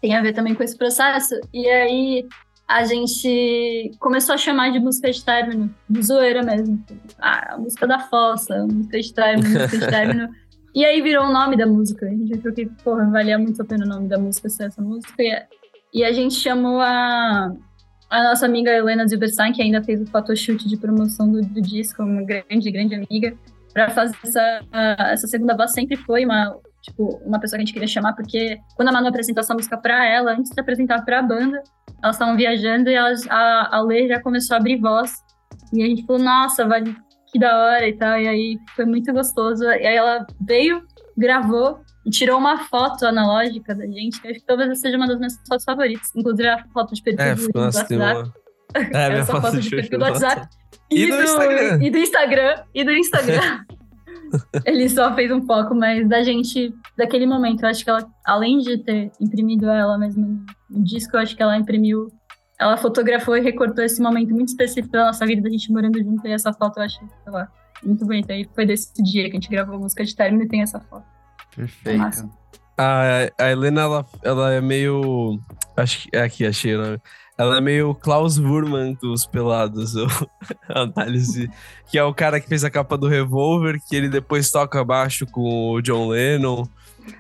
tem a ver também com esse processo, e aí a gente começou a chamar de música de término, de zoeira mesmo. Ah, a música da fossa, a música de término, música de término. E aí virou o nome da música. A gente achou que, porra, valia muito a pena o nome da música ser essa música. E, e a gente chamou a, a nossa amiga Helena Zilberstein, que ainda fez o photoshoot de promoção do, do disco, uma grande, grande amiga, para fazer essa, essa segunda voz. Sempre foi uma, tipo, uma pessoa que a gente queria chamar, porque quando a Manu apresentou essa música para ela, antes de apresentar para a banda, elas estavam viajando e elas, a, a Lê já começou a abrir voz. E a gente falou, nossa, vai, que da hora e tal. E aí foi muito gostoso. E aí ela veio, gravou e tirou uma foto analógica da gente, que acho que talvez seja uma das minhas fotos favoritas. Inclusive a foto de perfil É, do, do nossa, WhatsApp. É, minha essa foto foto de de perfil do do WhatsApp. E do Instagram. E do Instagram. E do Instagram. Ele só fez um foco, mas da gente, daquele momento, eu acho que ela, além de ter imprimido ela mesmo no disco, eu acho que ela imprimiu, ela fotografou e recortou esse momento muito específico da nossa vida, da gente morando junto, e essa foto eu achei, sei lá, muito bonita. E foi desse dia que a gente gravou a música de término e tem essa foto. Perfeito. A, a Helena, ela, ela é meio. Acho que. é Aqui, achei o nome. Ela é meio Klaus Wurman dos Pelados, o- a análise. Que é o cara que fez a capa do Revolver, que ele depois toca baixo com o John Lennon.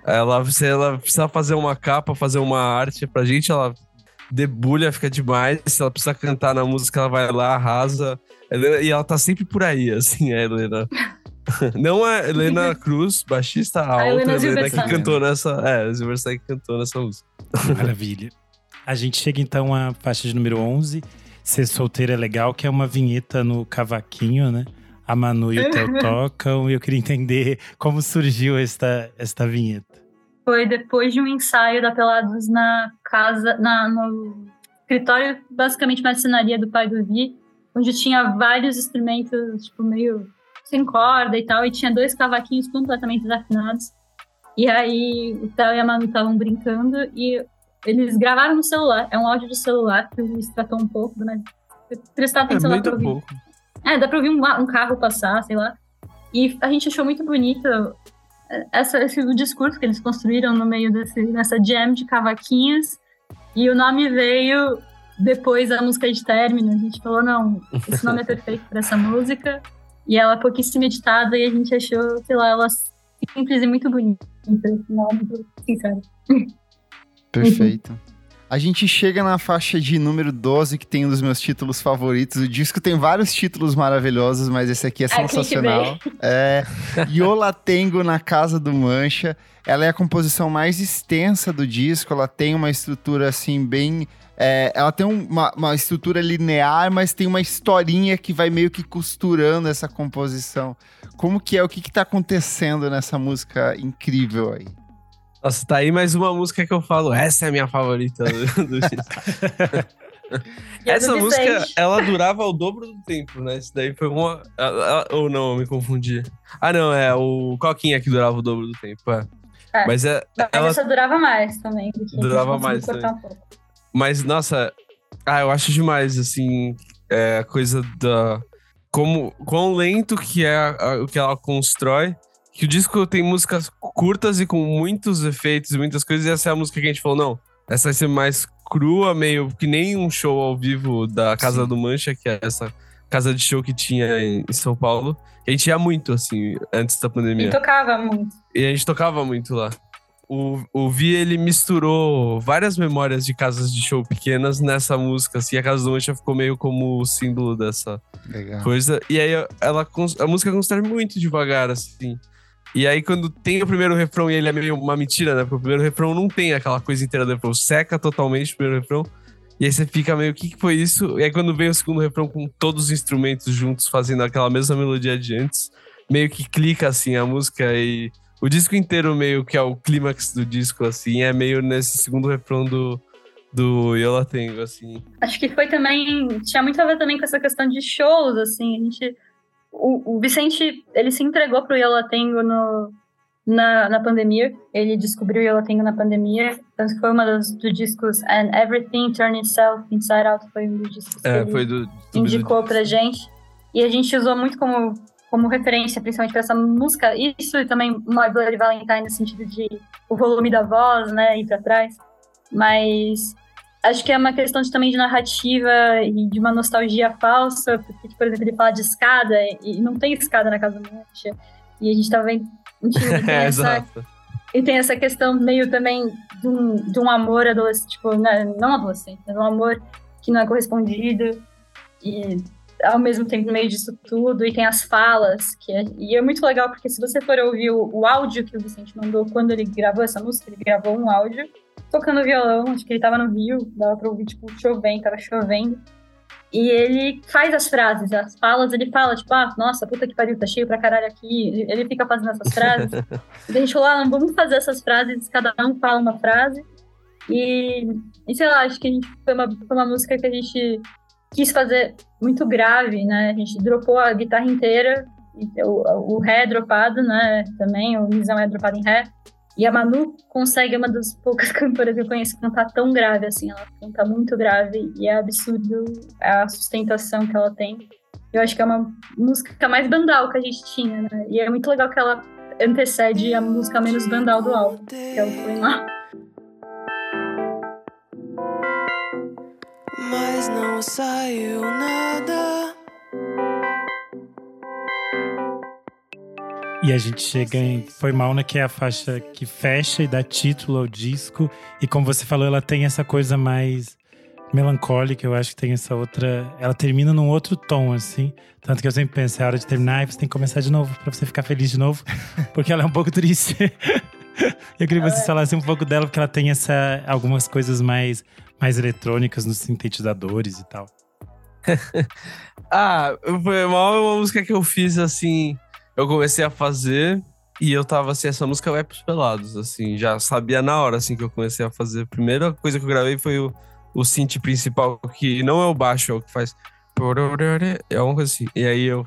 Ela, se ela precisa fazer uma capa, fazer uma arte pra gente, ela debulha, fica demais. Se ela precisa cantar na música, ela vai lá, arrasa. Helena- e ela tá sempre por aí, assim, a Helena. Não a Helena Cruz, baixista, a, A outra Helena Helena que cantou nessa. É, a Zilberstein que cantou nessa música. Maravilha. A gente chega então à faixa de número 11, Ser Solteira é Legal, que é uma vinheta no cavaquinho, né? A Manu e o Theo tocam, e eu queria entender como surgiu esta, esta vinheta. Foi depois de um ensaio da Pelados na casa, na, no escritório, basicamente marcenaria do pai do Vi, onde tinha vários instrumentos, tipo, meio sem corda e tal, e tinha dois cavaquinhos completamente desafinados. E aí o Theo e a Manu estavam brincando e eles gravaram no celular. É um áudio de celular que o Luiz tratou um pouco, né? Prestar É atenção lá muito pra ouvir. pouco. É, dá pra ouvir um, um carro passar, sei lá. E a gente achou muito bonito essa, esse o discurso que eles construíram no meio desse, dessa jam de cavaquinhos. E o nome veio depois da música de término. A gente falou, não, esse nome é perfeito para essa música. E ela é pouquíssimo editada e a gente achou, sei lá, ela simples e muito bonita. Não, muito sincera. Perfeito. A gente chega na faixa de número 12, que tem um dos meus títulos favoritos. O disco tem vários títulos maravilhosos, mas esse aqui é É, sensacional. É Yola Tengo na Casa do Mancha. Ela é a composição mais extensa do disco. Ela tem uma estrutura assim, bem. é, ela tem um- uma, uma estrutura linear, mas tem uma historinha que vai meio que costurando essa composição. Como que é? O que, que tá acontecendo nessa música incrível aí? Nossa, tá aí mais uma música que eu falo. Essa é a minha favorita do, do Essa do música, Vicente. ela durava o dobro do tempo, né? Isso daí foi uma. Ou não, eu me confundi. Ah, não, é o Coquinha que durava o dobro do tempo. É. É. Mas é. Ela- essa durava mais também. Durava mais cortar um pouco. Mas, nossa, ah, eu acho demais, assim, é, a coisa da. Como, quão lento que é o que ela constrói. Que o disco tem músicas curtas e com muitos efeitos e muitas coisas, e essa é a música que a gente falou, não. Essa vai ser mais crua, meio que nem um show ao vivo da Casa Sim. do Mancha, que é essa casa de show que tinha em São Paulo. A gente ia muito, assim, antes da E pandemia. tocava muito. E a gente tocava muito lá. O, o Vi, ele misturou várias memórias de casas de show pequenas nessa música, assim. A Casa do Mancha ficou meio como o símbolo dessa Legal. coisa. E aí ela, a música constrói muito devagar, assim. E aí quando tem o primeiro refrão e ele é meio uma mentira, né? Porque o primeiro refrão não tem aquela coisa inteira do refrão. Seca totalmente o primeiro refrão. E aí você fica meio, o que, que foi isso? E aí quando vem o segundo refrão com todos os instrumentos juntos fazendo aquela mesma melodia de antes, meio que clica, assim, a música e... O disco inteiro meio que é o clímax do disco, assim, é meio nesse segundo refrão do, do Yola Tengo, assim. Acho que foi também. Tinha muito a ver também com essa questão de shows, assim. A gente. O, o Vicente, ele se entregou pro Yolatengo no, na, na pandemia. Ele descobriu o Yolatengo na pandemia. Tanto que foi uma dos, dos discos. And Everything Turn Itself Inside Out foi um dos discos que É, ele do... do indicou pra gente. E a gente usou muito como, como referência, principalmente para essa música. Isso e também My Bloody Valentine, no sentido de o volume da voz, né, ir pra trás. Mas acho que é uma questão de, também de narrativa e de uma nostalgia falsa, porque, por exemplo, ele fala de escada e não tem escada na casa do Mancha. E a gente tá vendo. Enfim, É, essa, e tem essa questão meio também de um, de um amor adolescente, tipo, né, não adolescente, mas um amor que não é correspondido. E ao mesmo tempo no meio disso tudo, e tem as falas, que é, e é muito legal, porque se você for ouvir o, o áudio que o Vicente mandou quando ele gravou essa música, ele gravou um áudio tocando violão, acho que ele tava no Rio, dava pra ouvir, tipo, chovendo, tava chovendo. E ele faz as frases, as falas, ele fala, tipo, ah, nossa, puta que pariu, tá cheio pra caralho aqui. Ele- fica fazendo essas frases. a gente falou, ah, vamos fazer essas frases, cada um fala uma frase. E, e sei lá, acho que a gente foi uma, foi uma música que a gente quis fazer muito grave, né? A gente dropou a guitarra inteira, o, o ré é dropado, né? Também, o misão é dropado em ré. E a Manu consegue, é uma das poucas cantoras que eu conheço, cantar tão grave assim. Ela canta muito grave e é absurdo a sustentação que ela tem. Eu acho que é uma música mais bandal que a gente tinha, né? E é muito legal que ela antecede a música menos bandal do álbum, que é o Foi Mal. Mas não saiu nada. E a gente chega em Foi Mal, né? Que é a faixa que fecha e dá título ao disco. E como você falou, ela tem essa coisa mais melancólica. Eu acho que tem essa outra. Ela termina num outro tom, assim. Tanto que eu sempre penso, é hora de terminar e você tem que começar de novo pra você ficar feliz de novo. Porque ela é um pouco triste. eu queria que vocês falassem um pouco dela, porque ela tem essa, algumas coisas mais, mais eletrônicas nos sintetizadores e tal. Ah, foi mal é uma música que eu fiz assim. Eu comecei a fazer e eu tava assim, essa música vai pros pelados, assim, já sabia na hora assim que eu comecei a fazer. A primeira coisa que eu gravei foi o, o synth principal, que não é o baixo, é o que faz. É uma coisa assim. E aí eu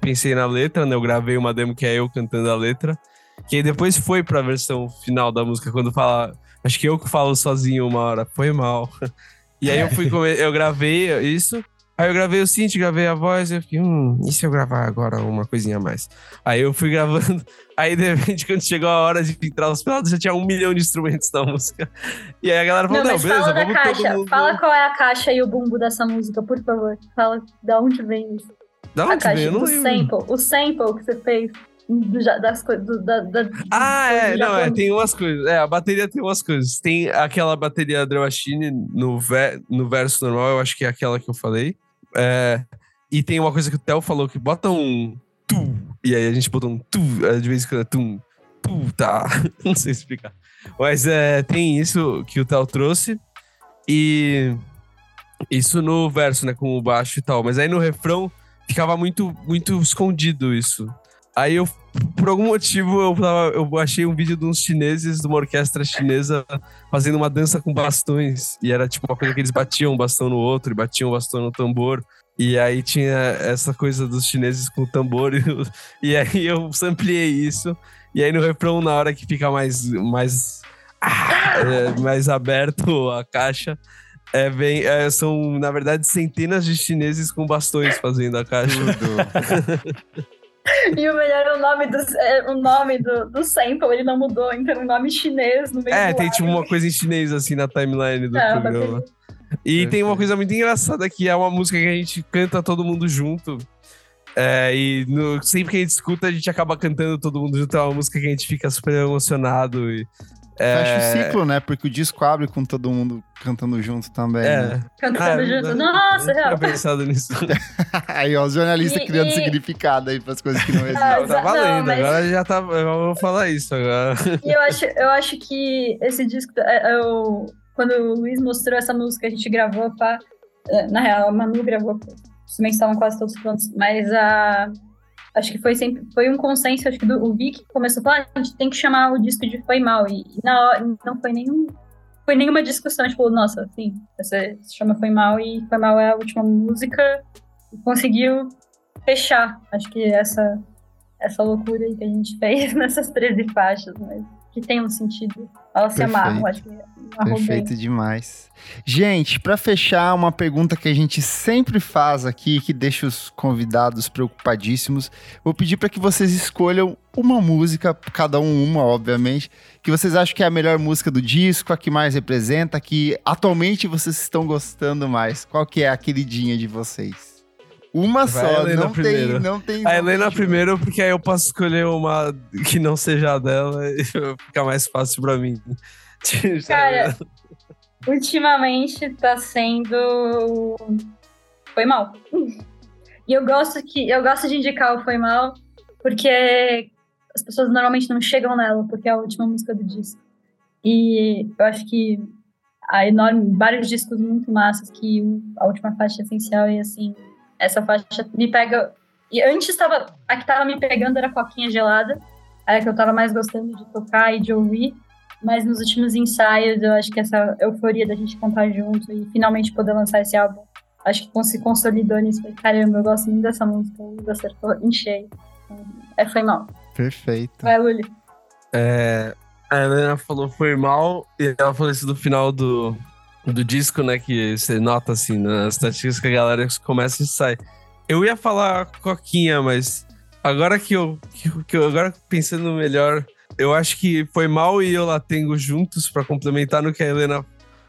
pensei na letra, né? Eu gravei uma demo que é eu cantando a letra. Que aí depois foi pra versão final da música, quando fala. Acho que eu que falo sozinho uma hora, foi mal. E aí eu fui come- eu gravei isso. Aí eu gravei o synth, gravei a voz, e eu fiquei, hum, e se eu gravar agora uma coisinha a mais? Aí eu fui gravando, aí de repente, quando chegou a hora de entrar os pelados, já tinha um milhão de instrumentos na música. E aí a galera falou, Não, não, beleza, fala da vamos todo caixa. mundo... Fala qual é a caixa e o bumbo dessa música, por favor. Fala da onde vem isso. Da a onde caixa, veio? Eu não o lembro. sample. O sample que você fez do, das coisas. Da, da, Ah, é, não, é, tem umas coisas. É, a bateria tem umas coisas. Tem aquela bateria Drum Machine no, ve no verso normal, eu acho que é aquela que eu falei. É, e tem uma coisa que o Theo falou, que bota um tu, e aí a gente botou um tu, é, de vez em quando é tum, tu, tá. Não sei explicar. Mas é, tem isso que o Theo trouxe. E isso no verso, né, com o baixo e tal. Mas aí no refrão ficava muito, muito escondido isso. Aí eu, por algum motivo, eu, tava, eu achei um vídeo de uns chineses, de uma orquestra chinesa, fazendo uma dança com bastões. E era tipo uma coisa que eles batiam um bastão no outro e batiam o bastão no tambor. E aí tinha essa coisa dos chineses com o tambor. E, e aí eu sampliei isso. E aí no refrão, na hora que fica mais, mais, ah, é, mais aberto a caixa, é bem, é, são, na verdade, centenas de chineses com bastões fazendo a caixa. E o melhor é o nome do, é, o nome do, do sample, ele não mudou, então o nome chinês no meio É, do tem ar. tipo uma coisa em chinês assim na timeline do É, programa. E tem uma coisa muito engraçada que é uma música que a gente canta todo mundo junto. É, e no- sempre que a gente escuta, a gente acaba cantando todo mundo junto. É uma música que a gente fica super emocionado. E, é, Fecha o ciclo, né? Porque o disco abre com todo mundo cantando junto também. É. né? Cantando Ah, junto. eu- Nossa, eu pensado nisso. Aí, ó, os jornalistas E- criando e- significado aí pras coisas que não Ah, existem. Não, tá valendo. não, mas- Agora já tá. Eu vou falar isso agora. E eu acho, eu acho que esse disco, é, eu, quando o Luiz mostrou essa música, a gente gravou, pá, é, na real, a Manu gravou, os instrumentos estavam quase todos prontos, mas a, acho que foi sempre, foi um consenso, acho que do, o Vic começou a falar, ah, a gente tem que chamar o disco de Foi Mal, e, na não foi nenhum, foi nenhuma discussão, tipo, nossa, assim, você se chama Foi Mal, e Foi Mal é a última música, e conseguiu fechar, acho que essa, essa loucura aí que a gente fez nessas 13 faixas, mas que tem um sentido. Elas se Perfeito. amarram, acho que bem. Perfeito demais. Gente, pra fechar, uma pergunta que a gente sempre faz aqui, que deixa os convidados preocupadíssimos. Vou pedir para que vocês escolham uma música, cada um uma, obviamente, que vocês acham que é a melhor música do disco, a que mais representa, a que atualmente vocês estão gostando mais. Qual que é a queridinha de vocês? Uma Vai a só, Helena não tem, primeiro. não tem. A Helena tem primeiro, porque aí eu posso escolher uma que não seja a dela e fica mais fácil pra mim. Cara, ultimamente tá sendo. Foi mal. E eu gosto que eu gosto de indicar o Foi Mal, porque as pessoas normalmente não chegam nela, porque é a última música do disco. E eu acho que há enorme, vários discos muito massas que a última faixa é essencial e assim, essa faixa me pega. E antes tava. A que tava me pegando era Coquinha Gelada, era a que eu tava mais gostando de tocar e de ouvir. Mas nos últimos ensaios, eu acho que essa euforia da gente cantar junto e finalmente poder lançar esse álbum, acho que se consolidou nisso. Falei, Caramba, eu gosto muito dessa música, o Luiz acertou em cheio. Então, É, foi mal. Perfeito. Vai, Luli. É, a Helena falou foi mal e ela falou isso no final do, do disco, né? Que você nota assim nas estatísticas que a galera começa e sai. Eu ia falar Coquinha, mas agora que eu, que, que eu agora pensando melhor, eu acho que foi mal e eu lá tenho juntos pra complementar no que a Helena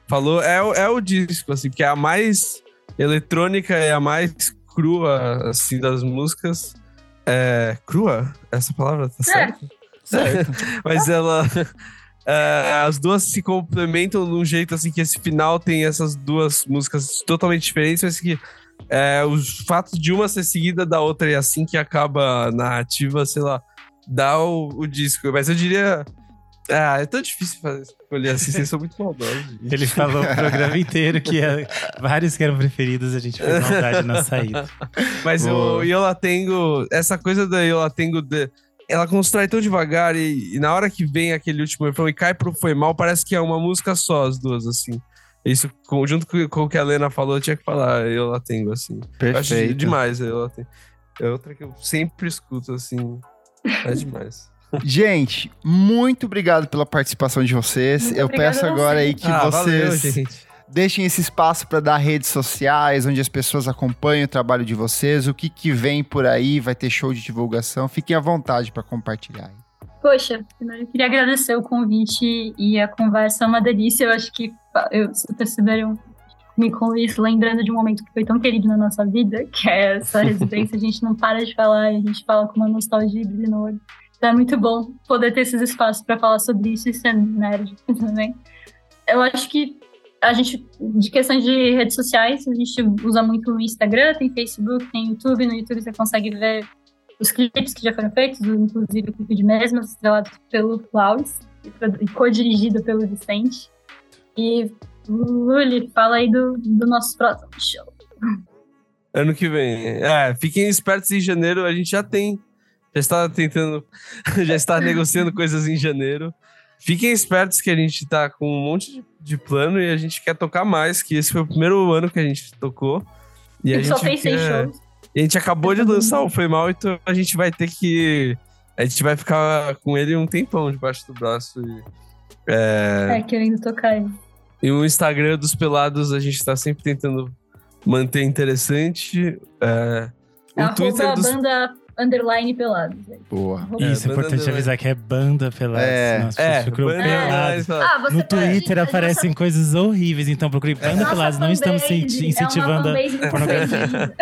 falou. É, o- é o disco, assim, que é a mais eletrônica e a mais crua, assim, das músicas. É, crua? Essa palavra tá certa? Certo. Mas ela. é, as duas se complementam de um jeito assim que esse final tem essas duas músicas totalmente diferentes, mas que é, os fatos de uma ser seguida da outra e assim que acaba a narrativa, sei lá, dá o, o disco. Mas eu diria. Ah, é tão difícil fazer, escolher assim, vocês são muito maldosos. gente. Ele falou o programa inteiro que ia- vários que eram preferidos, a gente fez maldade na saída. Mas Boa. o Yola Tengo, essa coisa da Yola Tengo, de- ela constrói tão devagar e, e na hora que vem aquele último refrão e cai pro Foi Mal, parece que é uma música só, as duas, assim. Isso, com- junto com, com o que a Lena falou, eu tinha que falar Yola Tengo, assim. Eu acho Perfeito. demais a Yola Tengo. É outra que eu sempre escuto, assim. É demais. Gente, muito obrigado pela participação de vocês. Muito Eu peço a agora aí que Ah, valeu, vocês gente. deixem esse espaço para dar redes sociais, onde as pessoas acompanham o trabalho de vocês, o que, que vem por aí, vai ter show de divulgação. Fiquem à vontade para compartilhar. aí. Poxa, primeiro eu queria agradecer o convite e a conversa é uma delícia. Eu acho que eu, se perceberam me com isso, lembrando de um momento que foi tão querido na nossa vida, que é essa residência. A gente não para de falar e a gente fala com uma nostalgia e brilho no olho. Então é muito bom poder ter esses espaços para falar sobre isso e ser nerd também. Eu acho que a gente, de questão de redes sociais, a gente usa muito o Instagram, tem Facebook, tem YouTube. No YouTube você consegue ver os clipes que já foram feitos, inclusive o clipe de Mesmas, estrelado pelo produ- e co-dirigido pelo Vicente. E Luli, fala aí do, do nosso próximo show. Ano que vem. É, fiquem espertos em janeiro, a gente já tem. Já está tentando. já está negociando coisas em janeiro. Fiquem espertos que a gente tá com um monte de, plano e a gente quer tocar mais, que esse foi o primeiro ano que a gente tocou. E a E só gente fez seis quer- shows. E a gente acabou de Todo lançar o Foi Mal, então a gente vai ter que. A gente vai ficar com ele um tempão debaixo do braço. E, é, É, querendo tocar aí. E o Instagram dos Pelados a gente tá sempre tentando manter interessante. É, o Arroba Twitter dos. banda underline pelados. Boa. Isso, é banda importante underline. avisar que é banda pelados. É. as É, banda pelados. Ah, você No pode- Twitter aparecem nossa- coisas horríveis, então procure banda nossa pelados. Não estamos é incentivando a fanbase pornografia.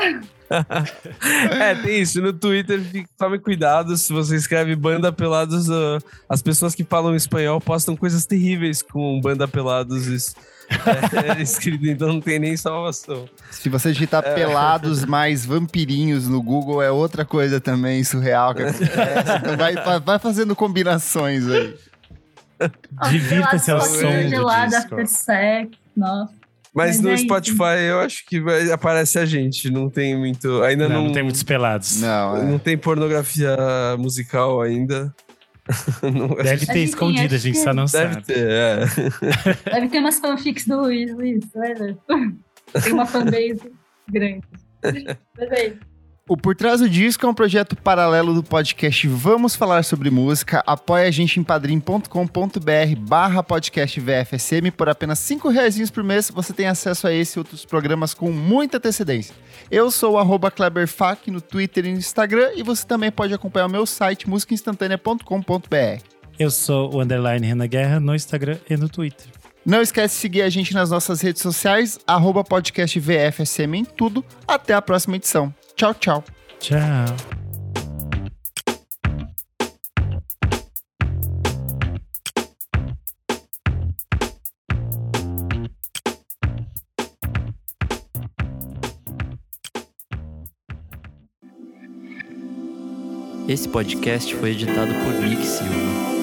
É, tem isso. No Twitter, tome cuidado. Se você escreve banda pelados, ah, as pessoas que falam espanhol postam coisas terríveis com banda pelados es- é, escrito, então não tem nem salvação. Se você digitar pelados mais vampirinhos no Google, é outra coisa também surreal que acontece. Então vai, vai- fazendo combinações aí. Divirta-se ao som do disco. after sex, nossa. Mas, Mas no é isso. Spotify eu acho que vai- aparece a gente. Não tem muito. Ainda Não, não, não tem muitos pelados. Não, é. não tem pornografia musical ainda. Não- Deve Acho ter que escondido, a gente acho só não Deve sabe. ter, é. Deve ter umas fanfics do Luiz, Luiz, ver. Tem uma fanbase grande. Mas é isso. O Por Trás do Disco é um projeto paralelo do podcast Vamos Falar Sobre Música. Apoie a gente em padrim.com.br barra podcast VFSM. Por apenas 5 reais por mês, você tem acesso a esse e outros programas com muita antecedência. Eu sou o KleberFac no Twitter e no Instagram. E você também pode acompanhar o meu site musicainstantanea.com.br. Eu sou o Underline Renan Guerra no Instagram e no Twitter. Não esquece de seguir a gente nas nossas redes sociais, arroba podcast VFSM em tudo. Até a próxima edição. Tchau, tchau. Tchau. Esse podcast foi editado por Nick Silva.